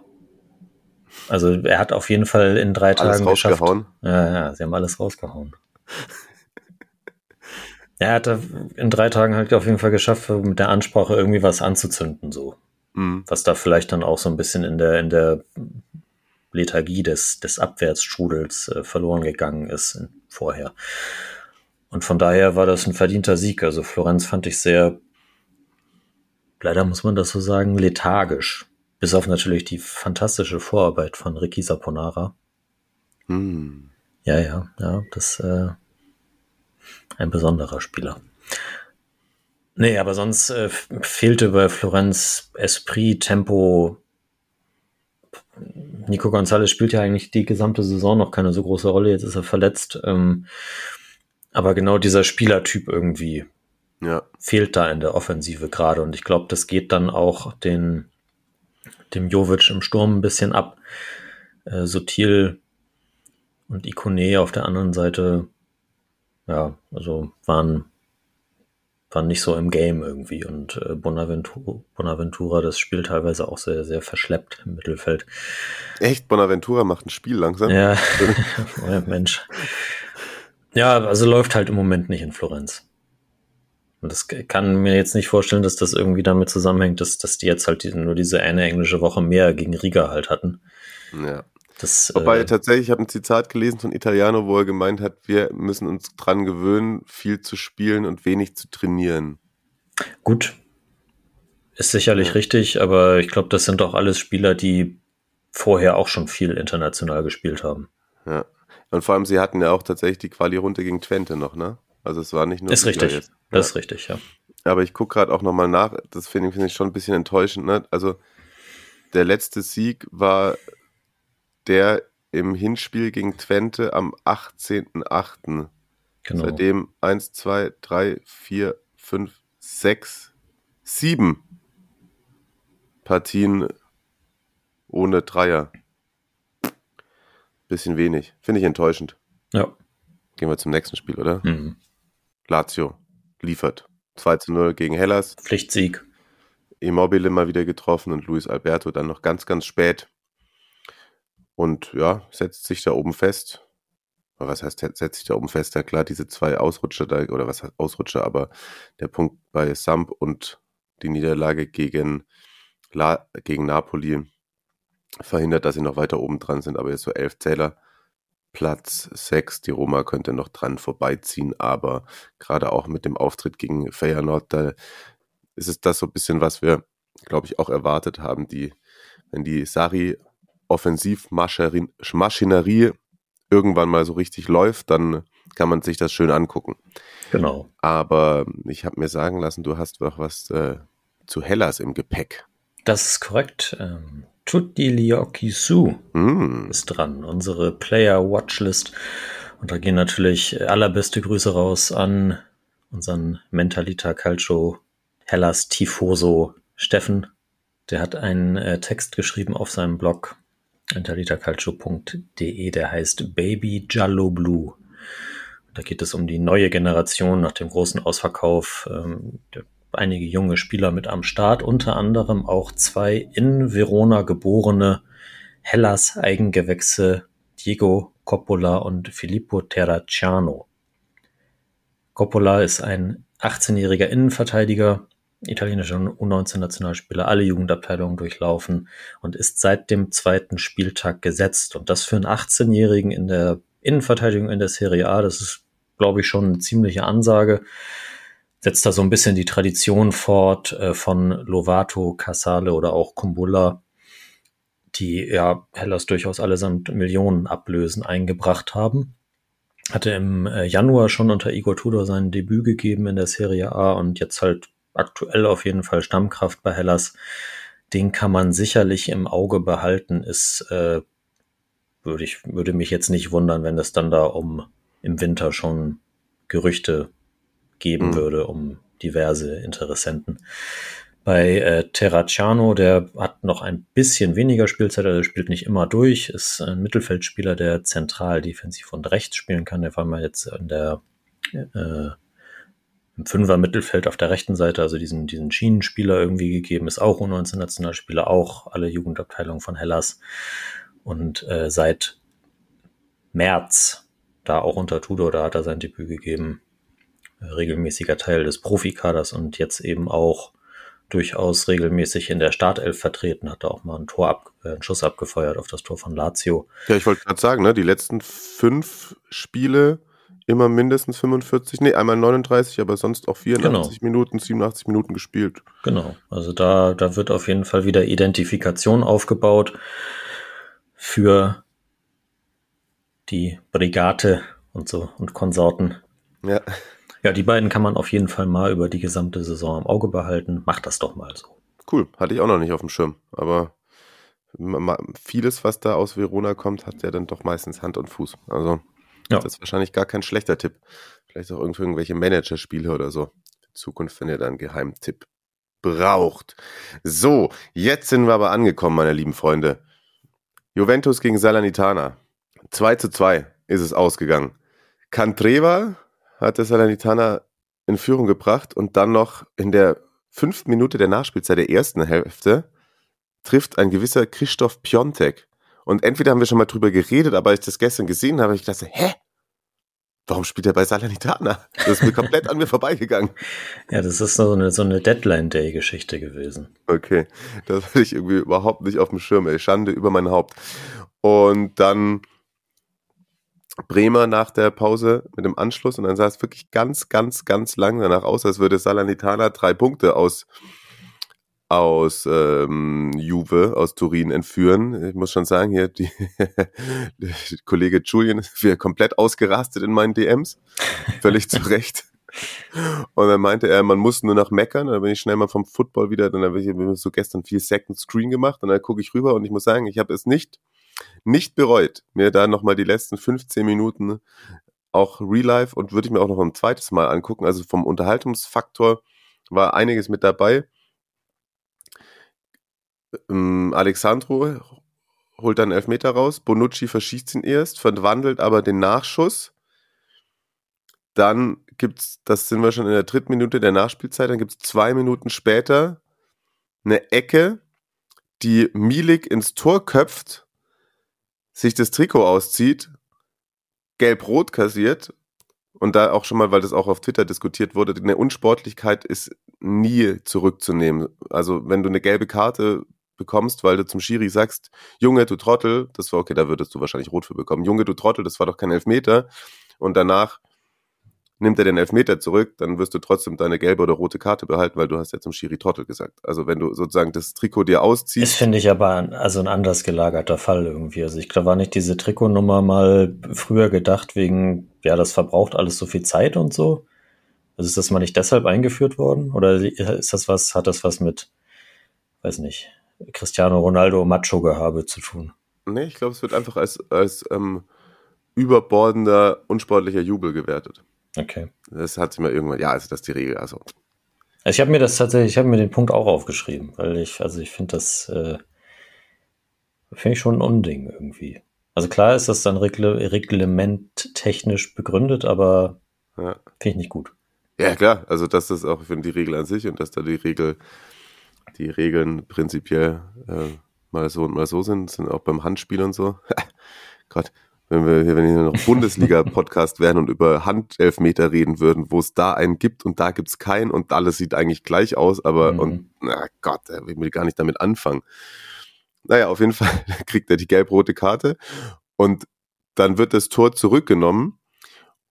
Also er hat auf jeden Fall in drei Alles Tagen geschafft. rausgehauen. Ja, ja, sie haben alles rausgehauen. <laughs> Er hat in drei Tagen halt auf jeden Fall geschafft, mit der Ansprache irgendwie was anzuzünden, so. Mhm. Was da vielleicht dann auch so ein bisschen in der, in der Lethargie des, des Abwärtsstrudels äh, verloren gegangen ist vorher. Und von daher war das ein verdienter Sieg. Also Florenz fand ich sehr, leider muss man das so sagen, lethargisch. Bis auf natürlich die fantastische Vorarbeit von Ricky Saponara. Hm. Ja, ja, ja, das äh, ein besonderer Spieler. Nee, aber sonst äh, fehlte bei Florenz Esprit, Tempo. Nico Gonzalez spielt ja eigentlich die gesamte Saison noch keine so große Rolle. Jetzt ist er verletzt. Ähm, aber genau dieser Spielertyp irgendwie Ja. fehlt da in der Offensive gerade. Und ich glaube, das geht dann auch den, dem Jovic im Sturm ein bisschen ab. Äh, Sotil und Ikone auf der anderen Seite, ja, also waren, waren nicht so im Game irgendwie. Und äh, Bonaventura, Bonaventura, das spielt teilweise auch sehr, sehr verschleppt im Mittelfeld. Echt, Bonaventura macht ein Spiel langsam. Ja, <laughs> oh, Mensch. Ja, also läuft halt im Moment nicht in Florenz. Und das kann mir jetzt nicht vorstellen, dass das irgendwie damit zusammenhängt, dass, dass die jetzt halt die, nur diese eine englische Woche mehr gegen Riga halt hatten. Ja. Das, Wobei äh, tatsächlich, ich habe ein Zitat gelesen von Italiano, wo er gemeint hat, wir müssen uns dran gewöhnen, viel zu spielen und wenig zu trainieren. gut, ist sicherlich Ja. richtig, aber ich glaube, das sind doch alles Spieler, die vorher auch schon viel international gespielt haben. Ja. Und vor allem, sie hatten ja auch tatsächlich die Quali-Runde gegen Twente noch, ne? Also es war nicht nur ist richtig. jetzt. Ja. Das ist richtig, ja. Aber ich gucke gerade auch nochmal nach, das finde ich, finde ich schon ein bisschen enttäuschend, ne? Also der letzte Sieg war der im Hinspiel gegen Twente am 18.08. Genau. Seitdem 1, 2, 3, 4, 5, 6, 7 Partien ohne Dreier. Bisschen wenig. Finde ich enttäuschend. Ja. Gehen wir zum nächsten Spiel, oder? Mhm. Lazio liefert. 2 zu 0 gegen Hellas. Pflichtsieg. Immobile mal wieder getroffen und Luis Alberto dann noch ganz, ganz spät. Und ja, setzt sich da oben fest. Was heißt, setzt sich da oben fest? Ja klar, diese zwei Ausrutscher da, oder was heißt Ausrutscher, aber der Punkt bei Samp und die Niederlage gegen, La, gegen Napoli verhindert, dass sie noch weiter oben dran sind. Aber jetzt so elf Zähler, Platz sechs. Die Roma könnte noch dran vorbeiziehen, aber gerade auch mit dem Auftritt gegen Feyenoord, da ist es das so ein bisschen, was wir, glaube ich, auch erwartet haben. Die, wenn die Sari Offensivmaschinerie irgendwann mal so richtig läuft, dann kann man sich das schön angucken. Genau. Aber ich habe mir sagen lassen, du hast noch was äh, zu Hellas im Gepäck. Das ist korrekt. Ähm, Tutti Liocchi Su Hm. ist dran, unsere Player Watchlist. Und da gehen natürlich allerbeste Grüße raus an unseren Mentalita Calcio Hellas Tifoso Steffen. Der hat einen äh, Text geschrieben auf seinem Blog mentalitacalcio.de, der heißt Baby Giallo Blue. Da geht es um die neue Generation nach dem großen Ausverkauf. Ähm, einige junge Spieler mit am Start, unter anderem auch zwei in Verona geborene Hellas Eigengewächse Diego Coppola und Filippo Terracciano. Coppola ist ein 18-jähriger Innenverteidiger, italienischer U19-Nationalspieler, alle Jugendabteilungen durchlaufen und ist seit dem zweiten Spieltag gesetzt. Und das für einen 18-Jährigen in der Innenverteidigung in der Serie A, das ist, glaube ich, schon eine ziemliche Ansage. Setzt da so ein bisschen die Tradition fort äh, von Lovato, Casale oder auch Kumbulla, die ja Hellas durchaus allesamt Millionen Ablösen eingebracht haben. Hatte im äh, Januar schon unter Igor Tudor sein Debüt gegeben in der Serie A und jetzt halt aktuell auf jeden Fall Stammkraft bei Hellas. Den kann man sicherlich im Auge behalten. Ist äh, würde ich würde mich jetzt nicht wundern, wenn es dann da um im Winter schon Gerüchte geben Mhm. würde um diverse Interessenten. Bei äh, Terracciano, der hat noch ein bisschen weniger Spielzeit, also spielt nicht immer durch, ist ein Mittelfeldspieler, der zentral defensiv und rechts spielen kann. Der war mal jetzt in der äh, im Fünfer Mittelfeld auf der rechten Seite, also diesen, diesen Schienenspieler irgendwie gegeben, ist auch U19-Nationalspieler, auch alle Jugendabteilungen von Hellas. Und äh, seit März, da auch unter Tudor, da hat er sein Debüt gegeben, regelmäßiger Teil des Profikaders und jetzt eben auch durchaus regelmäßig in der Startelf vertreten, hat er auch mal ein Tor ab, äh, einen Schuss abgefeuert auf das Tor von Lazio. Ja, ich wollte gerade sagen, ne, die letzten fünf Spiele immer mindestens 45, nee, einmal 39, aber sonst auch 84 Minuten, 87 Minuten gespielt. Genau, also da, da wird auf jeden Fall wieder Identifikation aufgebaut für die Brigate und so und Konsorten. Ja, Ja, die beiden kann man auf jeden Fall mal über die gesamte Saison im Auge behalten. Macht das doch mal so. cool. Hatte ich auch noch nicht auf dem Schirm. Aber vieles, was da aus Verona kommt, hat ja dann doch meistens Hand und Fuß. Also, Ja. das ist wahrscheinlich gar kein schlechter Tipp. Vielleicht auch irgend- irgendwelche Managerspiele oder so. In Zukunft, wenn ihr da einen Geheimtipp braucht. So, jetzt sind wir aber angekommen, meine lieben Freunde. Juventus gegen Salernitana. 2 zu 2 ist es ausgegangen. Cantreva hatte Salernitana in Führung gebracht und dann noch in der fünften Minute der Nachspielzeit der ersten Hälfte trifft ein gewisser Christoph Piontek. Und entweder haben wir schon mal drüber geredet, aber als ich das gestern gesehen habe, ich gedacht, hä? Warum spielt er bei Salernitana? Das ist mir komplett an mir vorbeigegangen. Ja, das ist so eine, so eine Deadline-Day-Geschichte gewesen. Okay, das hatte ich irgendwie überhaupt nicht auf dem Schirm, ey. Schande über mein Haupt. Und dann Bremer nach der Pause mit dem Anschluss und dann sah es wirklich ganz, ganz, ganz lang danach aus, als würde Salernitana drei Punkte aus, aus ähm, Juve, aus Turin entführen. Ich muss schon sagen, hier die, der <laughs> Kollege Julian ist wieder komplett ausgerastet in meinen DMs. Völlig zu Recht. Und dann meinte er, man muss nur noch meckern. Dann bin ich schnell mal vom Football wieder, dann habe ich so gestern viel Second Screen gemacht und dann gucke ich rüber und ich muss sagen, ich habe es nicht nicht bereut, mir da nochmal die letzten 15 Minuten auch Real Life und würde ich mir auch noch ein zweites Mal angucken. Also vom Unterhaltungsfaktor war einiges mit dabei. Ähm, Alexandro holt dann Elfmeter raus, Bonucci verschießt ihn erst, verwandelt aber den Nachschuss. Dann gibt's, das sind wir schon in der dritten Minute der Nachspielzeit, dann gibt es zwei Minuten später eine Ecke, die Milik ins Tor köpft sich das Trikot auszieht, gelb-rot kassiert und da auch schon mal, weil das auch auf Twitter diskutiert wurde, eine Unsportlichkeit ist nie zurückzunehmen. Also wenn du eine gelbe Karte bekommst, weil du zum Schiri sagst, Junge, du Trottel, das war okay, da würdest du wahrscheinlich rot für bekommen. Junge, du Trottel, das war doch kein Elfmeter. Und danach nimmt er den Elfmeter zurück, dann wirst du trotzdem deine gelbe oder rote Karte behalten, weil du hast ja zum Schiri Trottel gesagt. Also wenn du sozusagen das Trikot dir ausziehst. Das finde ich aber ein, also ein anders gelagerter Fall irgendwie. Also ich glaube, war nicht diese Trikotnummer mal früher gedacht wegen, ja, das verbraucht alles so viel Zeit und so. Also ist das mal nicht deshalb eingeführt worden? Oder ist das was, hat das was mit, weiß nicht, Cristiano Ronaldo Macho-Gehabe zu tun? Nee, ich glaube, es wird einfach als, als ähm, überbordender, unsportlicher Jubel gewertet. Okay. Das hat sich mal irgendwann, ja, also das ist die Regel. Also. also ich habe mir das tatsächlich, ich habe mir den Punkt auch aufgeschrieben, weil ich, also ich finde das, äh, finde ich schon ein Unding irgendwie. Also klar ist das dann regle reglementtechnisch begründet, aber ja. finde ich nicht gut. Ja, klar, also das ist auch, ich finde die Regel an sich und dass da die Regel, die Regeln prinzipiell äh, mal so und mal so sind, sind auch beim Handspiel und so. <laughs> Gott, wenn wir hier, wenn wir noch Bundesliga-Podcast wären und über Handelfmeter reden würden, wo es da einen gibt und da gibt's keinen und alles sieht eigentlich gleich aus, aber mhm. und na Gott, ich will gar nicht damit anfangen. Naja, auf jeden <laughs> Fall kriegt er die gelb-rote Karte und dann wird das Tor zurückgenommen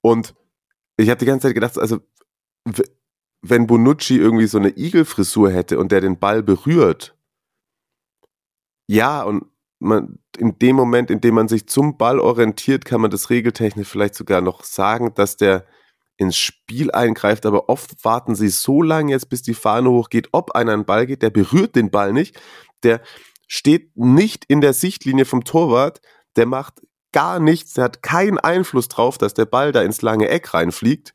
und ich habe die ganze Zeit gedacht, also wenn Bonucci irgendwie so eine Igelfrisur hätte und der den Ball berührt, ja, und man, in dem Moment, in dem man sich zum Ball orientiert, kann man das regeltechnisch vielleicht sogar noch sagen, dass der ins Spiel eingreift, aber oft warten sie so lange jetzt, bis die Fahne hochgeht, ob einer einen Ball geht, der berührt den Ball nicht, der steht nicht in der Sichtlinie vom Torwart, der macht gar nichts, der hat keinen Einfluss drauf, dass der Ball da ins lange Eck reinfliegt.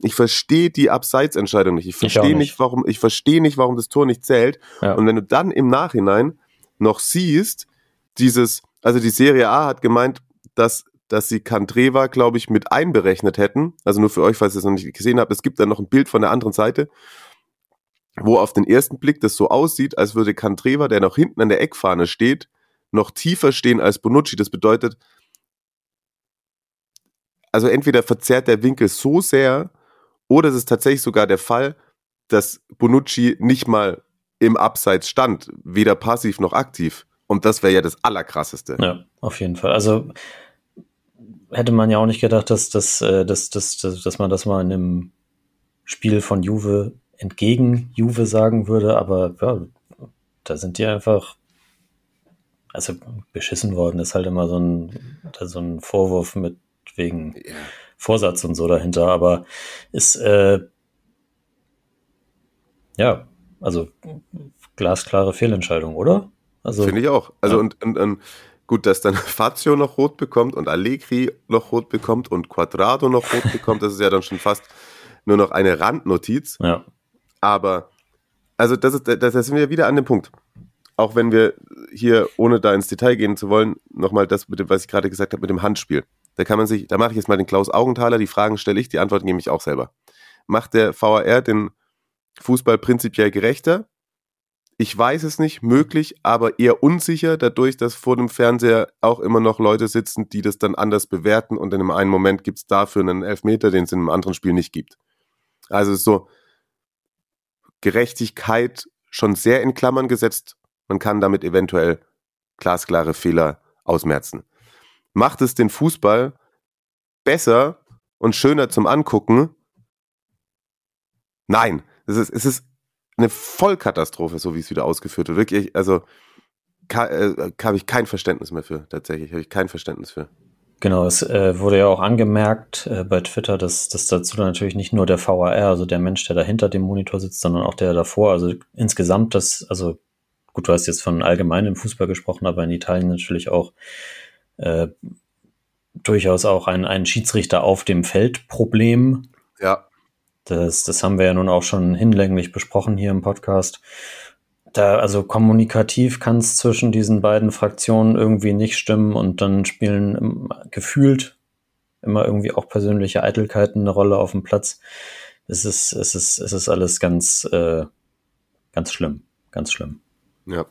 Ich verstehe die Abseitsentscheidung nicht. Ich verstehe nicht. nicht. warum, ich verstehe nicht, warum das Tor nicht zählt. Ja. Und wenn du dann im Nachhinein noch siehst, dieses, also die Serie A hat gemeint, dass, dass sie Candreva, glaube ich, mit einberechnet hätten. Also nur für euch, falls ihr es noch nicht gesehen habt, es gibt dann noch ein Bild von der anderen Seite, wo auf den ersten Blick das so aussieht, als würde Candreva, der noch hinten an der Eckfahne steht, noch tiefer stehen als Bonucci. Das bedeutet, also entweder verzerrt der Winkel so sehr, oder es ist tatsächlich sogar der Fall, dass Bonucci nicht mal im Abseits stand, weder passiv noch aktiv. Und das wäre ja das Allerkrasseste. Ja, auf jeden Fall. Also hätte man ja auch nicht gedacht, dass, dass, äh, dass, dass, dass, dass man das mal in einem Spiel von Juve entgegen Juve sagen würde, aber ja, da sind die einfach, also beschissen worden, ist halt immer so ein, so ein Vorwurf mit wegen ja. Vorsatz und so dahinter, aber ist, äh, ja, also glasklare Fehlentscheidung, oder? Also, Finde ich auch. Also ja. und, und, und, gut, dass dann <laughs> Fazio noch rot bekommt und Allegri noch rot bekommt und Quadrado noch rot <laughs> bekommt, das ist ja dann schon fast nur noch eine Randnotiz. Ja. Aber, also das ist, das, das sind wir wieder an dem Punkt. Auch wenn wir hier, ohne da ins Detail gehen zu wollen, nochmal das mit dem, was ich gerade gesagt habe, mit dem Handspiel. Da kann man sich, da mache ich jetzt mal den Klaus Augenthaler, die Fragen stelle ich, die Antworten gebe ich auch selber. Macht der VAR den Fußball prinzipiell gerechter? Ich weiß es nicht, möglich, aber eher unsicher, dadurch, dass vor dem Fernseher auch immer noch Leute sitzen, die das dann anders bewerten und in einem einen Moment gibt es dafür einen Elfmeter, den es in einem anderen Spiel nicht gibt. Also so Gerechtigkeit schon sehr in Klammern gesetzt. Man kann damit eventuell glasklare Fehler ausmerzen. Macht es den Fußball besser und schöner zum Angucken? Nein, es ist, es ist eine Vollkatastrophe, so wie es wieder ausgeführt wird. Wirklich, also äh, habe ich kein Verständnis mehr für, tatsächlich, habe ich kein Verständnis für. Genau, es äh, wurde ja auch angemerkt äh, bei Twitter, dass, dass dazu natürlich nicht nur der VAR, also der Mensch, der da hinter dem Monitor sitzt, sondern auch der davor. Also insgesamt das, also gut, du hast jetzt von allgemeinem Fußball gesprochen, aber in Italien natürlich auch äh, durchaus auch ein, ein Schiedsrichter auf dem Feld Problem. Ja. Das, das haben wir ja nun auch schon hinlänglich besprochen hier im Podcast da, also kommunikativ kann es zwischen diesen beiden Fraktionen irgendwie nicht stimmen und dann spielen gefühlt immer irgendwie auch persönliche Eitelkeiten eine Rolle auf dem Platz. Es ist, es ist, es ist alles ganz, äh, ganz schlimm. Ganz schlimm. Ja,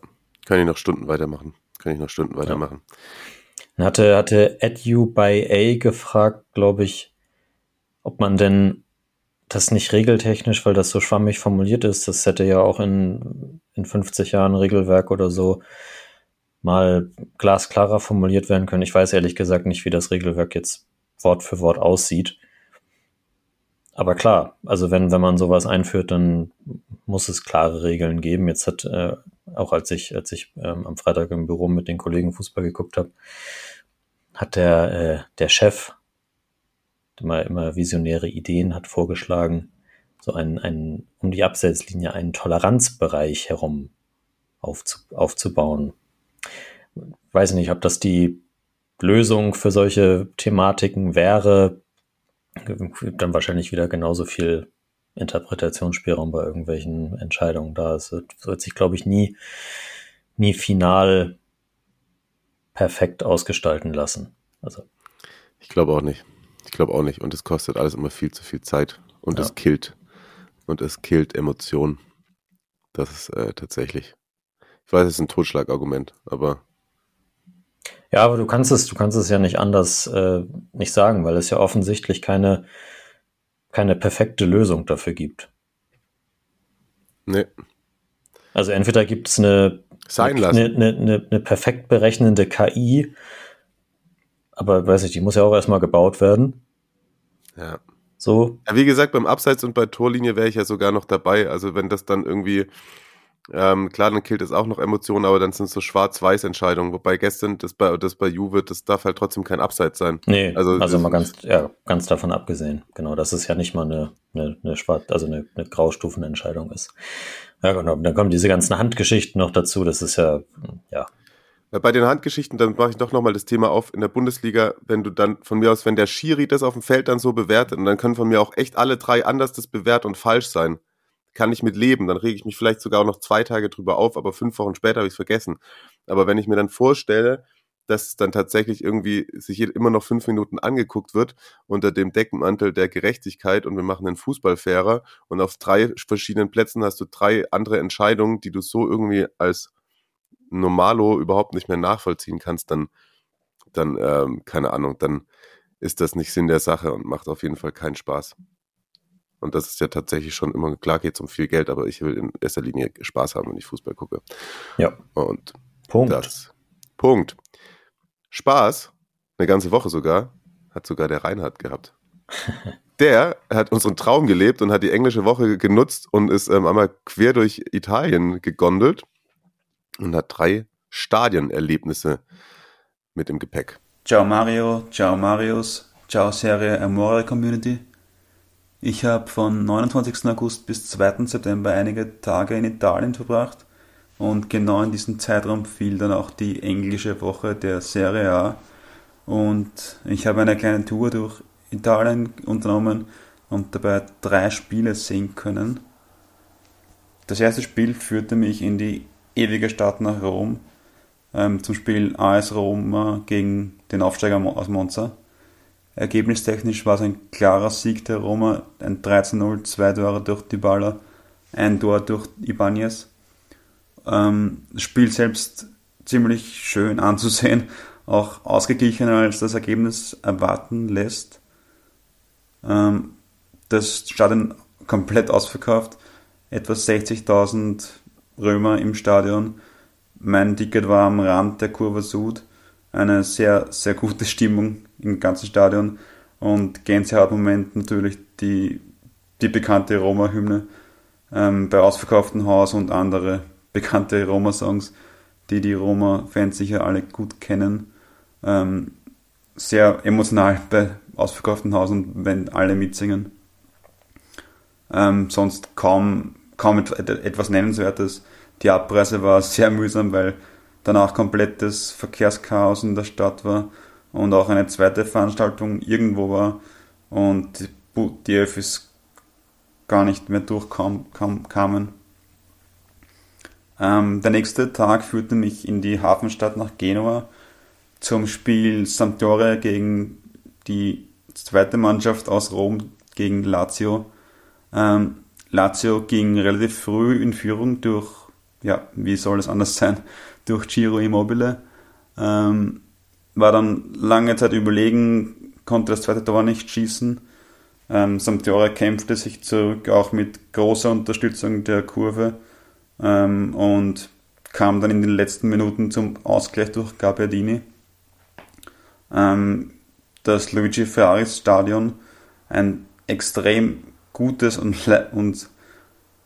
kann ich noch Stunden weitermachen. Kann ich noch Stunden weitermachen. Ja. Dann hatte, hatte Edu by A gefragt, glaube ich, ob man denn das nicht regeltechnisch, weil das so schwammig formuliert ist. Das hätte ja auch in, in 50 Jahren Regelwerk oder so mal glasklarer formuliert werden können. Ich weiß ehrlich gesagt nicht, wie das Regelwerk jetzt Wort für Wort aussieht. Aber klar, also wenn, wenn man sowas einführt, dann muss es klare Regeln geben. Jetzt hat, äh, auch als ich, als ich ähm, am Freitag im Büro mit den Kollegen Fußball geguckt habe, hat der, äh, der Chef immer, immer visionäre Ideen hat vorgeschlagen, so einen, einen, um die Absetzlinie einen Toleranzbereich herum aufzu, aufzubauen. Weiß nicht, ob das die Lösung für solche Thematiken wäre. Dann wahrscheinlich wieder genauso viel Interpretationsspielraum bei irgendwelchen Entscheidungen da. Es wird, wird sich, glaube ich, nie, nie final perfekt ausgestalten lassen. Also. Ich glaube auch nicht. Glaube auch nicht. Und es kostet alles immer viel zu viel Zeit. Und ja. es killt. Und es killt Emotionen. Das ist äh, tatsächlich. Ich weiß, es ist ein Totschlagargument, aber. Ja, aber du kannst es, du kannst es ja nicht anders äh, nicht sagen, weil es ja offensichtlich keine, keine perfekte Lösung dafür gibt. Nee. Also entweder gibt es eine, eine, eine, eine, eine perfekt berechnende KI, aber weiß ich, die muss ja auch erstmal gebaut werden. Ja. So. Ja, wie gesagt, beim Abseits und bei Torlinie wäre ich ja sogar noch dabei. Also wenn das dann irgendwie, ähm, klar, dann killt es auch noch Emotionen, aber dann sind es so Schwarz-Weiß-Entscheidungen. Wobei gestern das bei, das bei Juve, das darf halt trotzdem kein Abseits sein. Nee, also, also mal ganz, ja, ganz davon abgesehen. Genau, dass es ja nicht mal eine, eine, eine Schwarz, also eine, eine Graustufenentscheidung ist. Ja, genau. Dann kommen diese ganzen Handgeschichten noch dazu. Das ist ja, ja, bei den Handgeschichten, dann mache ich doch nochmal das Thema auf in der Bundesliga, wenn du dann von mir aus, wenn der Schiri das auf dem Feld dann so bewertet, und dann können von mir auch echt alle drei anders das bewerten und falsch sein, kann ich mit leben. Dann rege ich mich vielleicht sogar auch noch zwei Tage drüber auf, aber fünf Wochen später habe ich es vergessen. Aber wenn ich mir dann vorstelle, dass dann tatsächlich irgendwie sich immer noch fünf Minuten angeguckt wird unter dem Deckmantel der Gerechtigkeit und wir machen den Fußball fairer und auf drei verschiedenen Plätzen hast du drei andere Entscheidungen, die du so irgendwie als Normalo überhaupt nicht mehr nachvollziehen kannst, dann, dann ähm, keine Ahnung, dann ist das nicht Sinn der Sache und macht auf jeden Fall keinen Spaß. Und das ist ja tatsächlich schon immer, klar geht es um viel Geld, aber ich will in erster Linie Spaß haben, wenn ich Fußball gucke. Ja. Und Punkt. Das. Punkt. Spaß, eine ganze Woche sogar, hat sogar der Reinhard gehabt. <laughs> der hat unseren Traum gelebt und hat die englische Woche genutzt und ist ähm, einmal quer durch Italien gegondelt und hat drei Stadienerlebnisse mit im Gepäck. Ciao Mario, ciao Marius, ciao Serie Amore Community. Ich habe von 29. August bis 2. September einige Tage in Italien verbracht und genau in diesem Zeitraum fiel dann auch die englische Woche der Serie A und ich habe eine kleine Tour durch Italien unternommen und dabei drei Spiele sehen können. Das erste Spiel führte mich in die ewige Stadt nach Rom ähm, zum Spiel AS Roma gegen den Aufsteiger aus Monza. Ergebnistechnisch war es ein klarer Sieg der Roma, ein 13-0, zwei Tore durch Dybala, ein Tor durch Ibanez. Ähm, das Spiel selbst ziemlich schön anzusehen, <laughs> auch ausgeglichener als das Ergebnis erwarten lässt. Ähm, das Stadion komplett ausverkauft, etwa 60.000 Römer im Stadion. Mein Ticket war am Rand der Kurve Sud. eine sehr, sehr gute <laughs> Stimmung im ganzen Stadion und Gänsehautmoment natürlich die, die bekannte Roma-Hymne ähm, bei ausverkauftem Haus und andere bekannte Roma-Songs, die die Roma-Fans sicher alle gut kennen. Ähm, sehr emotional <laughs> bei ausverkauftem Haus und wenn alle mitsingen. Ähm, sonst kaum, kaum etwas Nennenswertes. Die Abreise war sehr mühsam, weil danach komplettes Verkehrschaos in der Stadt war und auch eine zweite Veranstaltung irgendwo war und die, die Öffis gar nicht mehr durchkamen. Ähm, der nächste Tag führte mich in die Hafenstadt nach Genua zum Spiel Sampdoria gegen die zweite Mannschaft aus Rom gegen Lazio. Ähm, Lazio ging relativ früh in Führung durch, ja, wie soll es anders sein, durch Giro Immobile. Ähm, war dann lange Zeit überlegen, konnte das zweite Tor nicht schießen. Ähm, Sampdoria kämpfte sich zurück, auch mit großer Unterstützung der Kurve ähm, und kam dann in den letzten Minuten zum Ausgleich durch Gabbiadini. Ähm, das Luigi Ferraris Stadion, ein extrem gutes und, und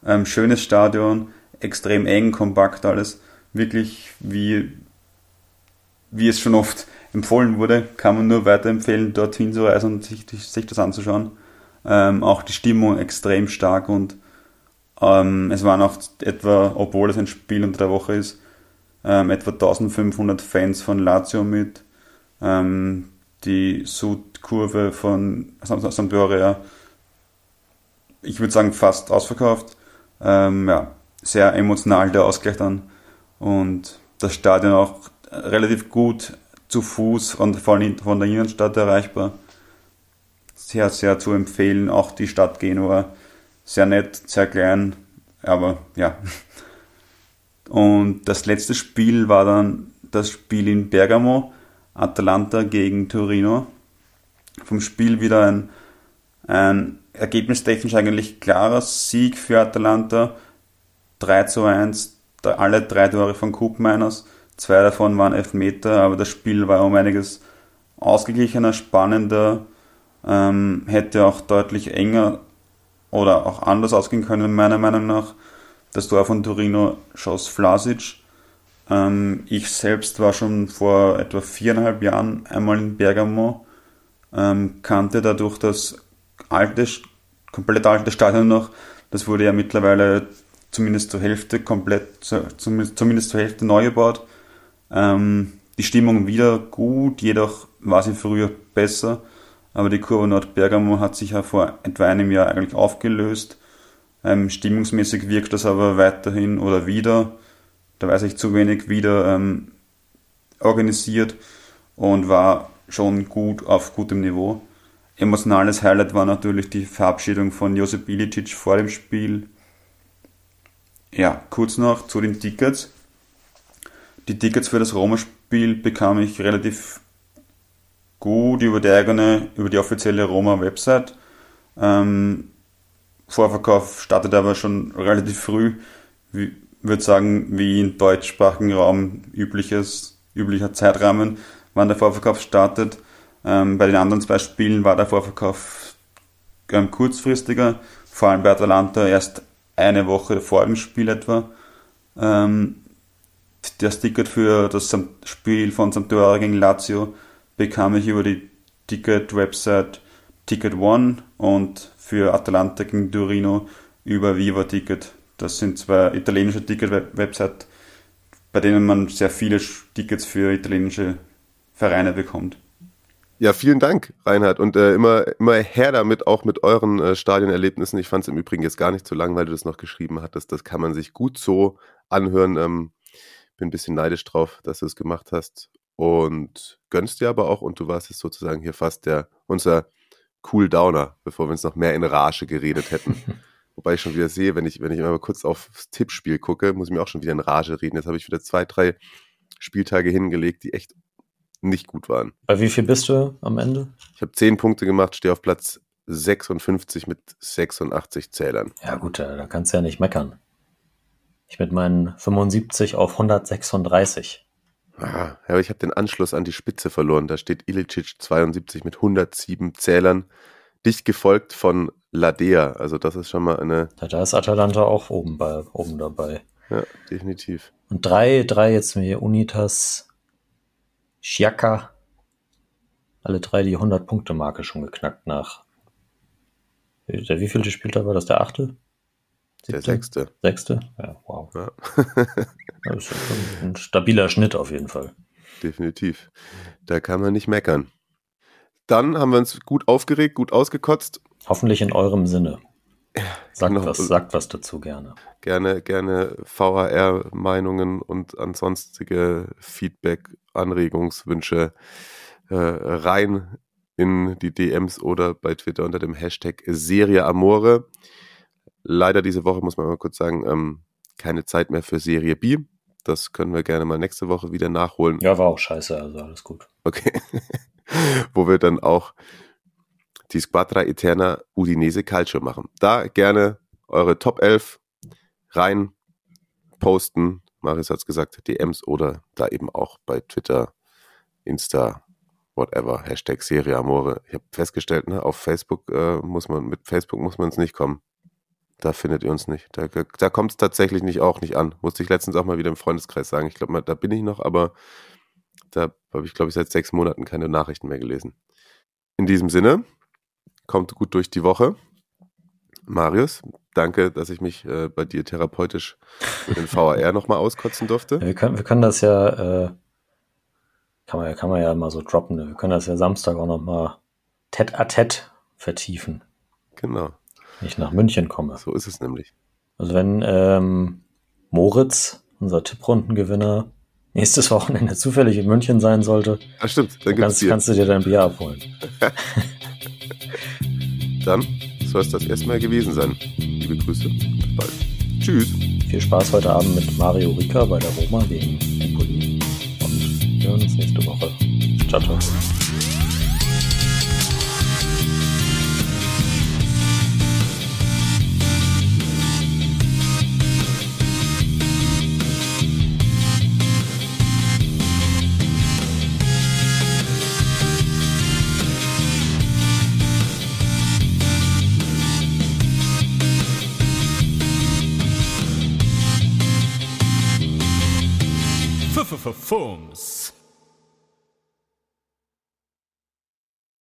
ähm, schönes Stadion, extrem eng, kompakt alles, wirklich wie, wie es schon oft empfohlen wurde, kann man nur weiterempfehlen, dorthin zu reisen und sich, sich das anzuschauen. Ähm, auch die Stimmung extrem stark und ähm, es waren auch etwa, obwohl es ein Spiel unter der Woche ist, ähm, etwa 1500 Fans von Lazio mit. Ähm, die Südkurve von Sampdoria, ich würde sagen fast ausverkauft. Ähm, ja, sehr emotional der Ausgleich dann und das Stadion auch relativ gut zu Fuß von, von der Innenstadt erreichbar. Sehr, sehr zu empfehlen. Auch die Stadt Genua. Sehr nett, sehr klein, aber ja. Und das letzte Spiel war dann das Spiel in Bergamo, Atalanta gegen Torino. Vom Spiel wieder ein, ein ergebnistechnisch eigentlich klarer Sieg für Atalanta. 3 zu 1, alle drei Tore von Coop Miners. Zwei davon waren Elfmeter, aber das Spiel war um einiges ausgeglichener, spannender, ähm, hätte auch deutlich enger oder auch anders ausgehen können, meiner Meinung nach. Das Tor von Torino schoss Vlasic. Ähm, ich selbst war schon vor etwa viereinhalb Jahren einmal in Bergamo, ähm, kannte dadurch das alte, komplett alte Stadion noch. Das wurde ja mittlerweile zumindest zur Hälfte komplett, zumindest, zur Hälfte neu gebaut. Ähm, die Stimmung wieder gut, jedoch war sie früher besser. Aber die Kurve Nordbergamo hat sich ja vor etwa einem Jahr eigentlich aufgelöst. Ähm, stimmungsmäßig wirkt das aber weiterhin oder wieder, da weiß ich zu wenig, wieder ähm, organisiert und war schon gut auf gutem Niveau. Emotionales Highlight war natürlich die Verabschiedung von Josip Ilicic vor dem Spiel. Ja, kurz noch zu den Tickets. Die Tickets für das Roma-Spiel bekam ich relativ gut über die eigene, über die offizielle Roma-Website. Ähm, Vorverkauf startet aber schon relativ früh. Ich würde sagen, wie im deutschsprachigen Raum übliches, üblicher Zeitrahmen, wann der Vorverkauf startet. Ähm, bei den anderen zwei Spielen war der Vorverkauf ähm, kurzfristiger, vor allem bei Atalanta erst eine Woche vor dem Spiel etwa. Ähm, das Ticket für das Spiel von Sampdoria gegen Lazio bekam ich über die Ticket-Website Ticket One und für Atalanta gegen Torino über Viva Ticket. Das sind zwei italienische Ticket-Websites, bei denen man sehr viele Tickets für italienische Vereine bekommt. Ja, vielen Dank, Reinhard. Und äh, immer, immer her damit, auch mit euren äh, Stadionerlebnissen. Ich fand es im Übrigen jetzt gar nicht so lang, weil du das noch geschrieben hattest. Das kann man sich gut so anhören. Ähm, bin ein bisschen neidisch drauf, dass du es gemacht hast und gönnst dir aber auch und du warst jetzt sozusagen hier fast der unser Cool Downer, bevor wir uns noch mehr in Rage geredet hätten. <laughs> Wobei ich schon wieder sehe, wenn ich, wenn ich mal kurz aufs Tippspiel gucke, muss ich mir auch schon wieder in Rage reden. Jetzt habe ich wieder zwei, drei Spieltage hingelegt, die echt nicht gut waren. Bei wie viel bist du am Ende? Ich habe zehn Punkte gemacht, stehe auf Platz 56 mit 86 Zählern. Ja gut, da kannst du ja nicht meckern. Ich mit meinen 75 auf 136. Ah, aber ich habe den Anschluss an die Spitze verloren. Da steht Ilicic 72 mit 107 Zählern, dicht gefolgt von Ladea. Also das ist schon mal eine. Ja, da ist Atalanta auch oben, bei, oben dabei. Ja, definitiv. Und drei, drei jetzt mir Unitas, Schiaka. Alle drei die 100-Punkte-Marke schon geknackt nach. Der wievielte Spieltag war das? Der achte? Der sechste. Sechste? Ja, wow. Ja. <laughs> Das ist ein stabiler Schnitt auf jeden Fall. definitiv. Da kann man nicht meckern. Dann haben wir uns gut aufgeregt, gut ausgekotzt. Hoffentlich in eurem Sinne. Sagt, genau. was, sagt was dazu gerne. Gerne, gerne VHR-Meinungen und ansonstige Feedback, Anregungswünsche äh, rein in die DMs oder bei Twitter unter dem Hashtag Serie Amore. Leider diese Woche, muss man mal kurz sagen, ähm, keine Zeit mehr für Serie B. Das können wir gerne mal nächste Woche wieder nachholen. Ja, war auch scheiße, also alles gut. Okay. <laughs> Wo wir dann auch die Squadra Eterna Udinese Calcio machen. Da gerne eure Top 11 rein posten. Marius hat es gesagt, DMs oder da eben auch bei Twitter, Insta, whatever, Hashtag Serie Amore. Ich habe festgestellt, ne, auf Facebook äh, muss man, mit Facebook muss man es nicht kommen. Da findet ihr uns nicht. Da, da kommt es tatsächlich nicht auch nicht an. Musste ich letztens auch mal wieder im Freundeskreis sagen. Ich glaube, da bin ich noch, aber da habe ich, glaube ich, seit sechs Monaten keine Nachrichten mehr gelesen. In diesem Sinne, kommt gut durch die Woche. Marius, danke, dass ich mich äh, bei dir therapeutisch für den VAR nochmal auskotzen durfte. Ja, wir, können, wir können das ja, äh, kann, man, ja- kann man ja mal so droppen. Ne? Wir können das ja Samstag auch nochmal tête à tête vertiefen, Genau, wenn ich nach München komme. so ist es nämlich. Also wenn ähm, Moritz, unser Tipprundengewinner, nächstes Wochenende zufällig in München sein sollte, Ah, stimmt, dann kannst, kannst du dir dein Bier abholen. <laughs> <laughs> Dann soll es das erstmal gewesen sein. Liebe Grüße, bis bald. Tschüss. Viel Spaß heute Abend mit Mario Rica bei der Roma gegen Empoli und wir hören uns nächste Woche. Ciao, ciao.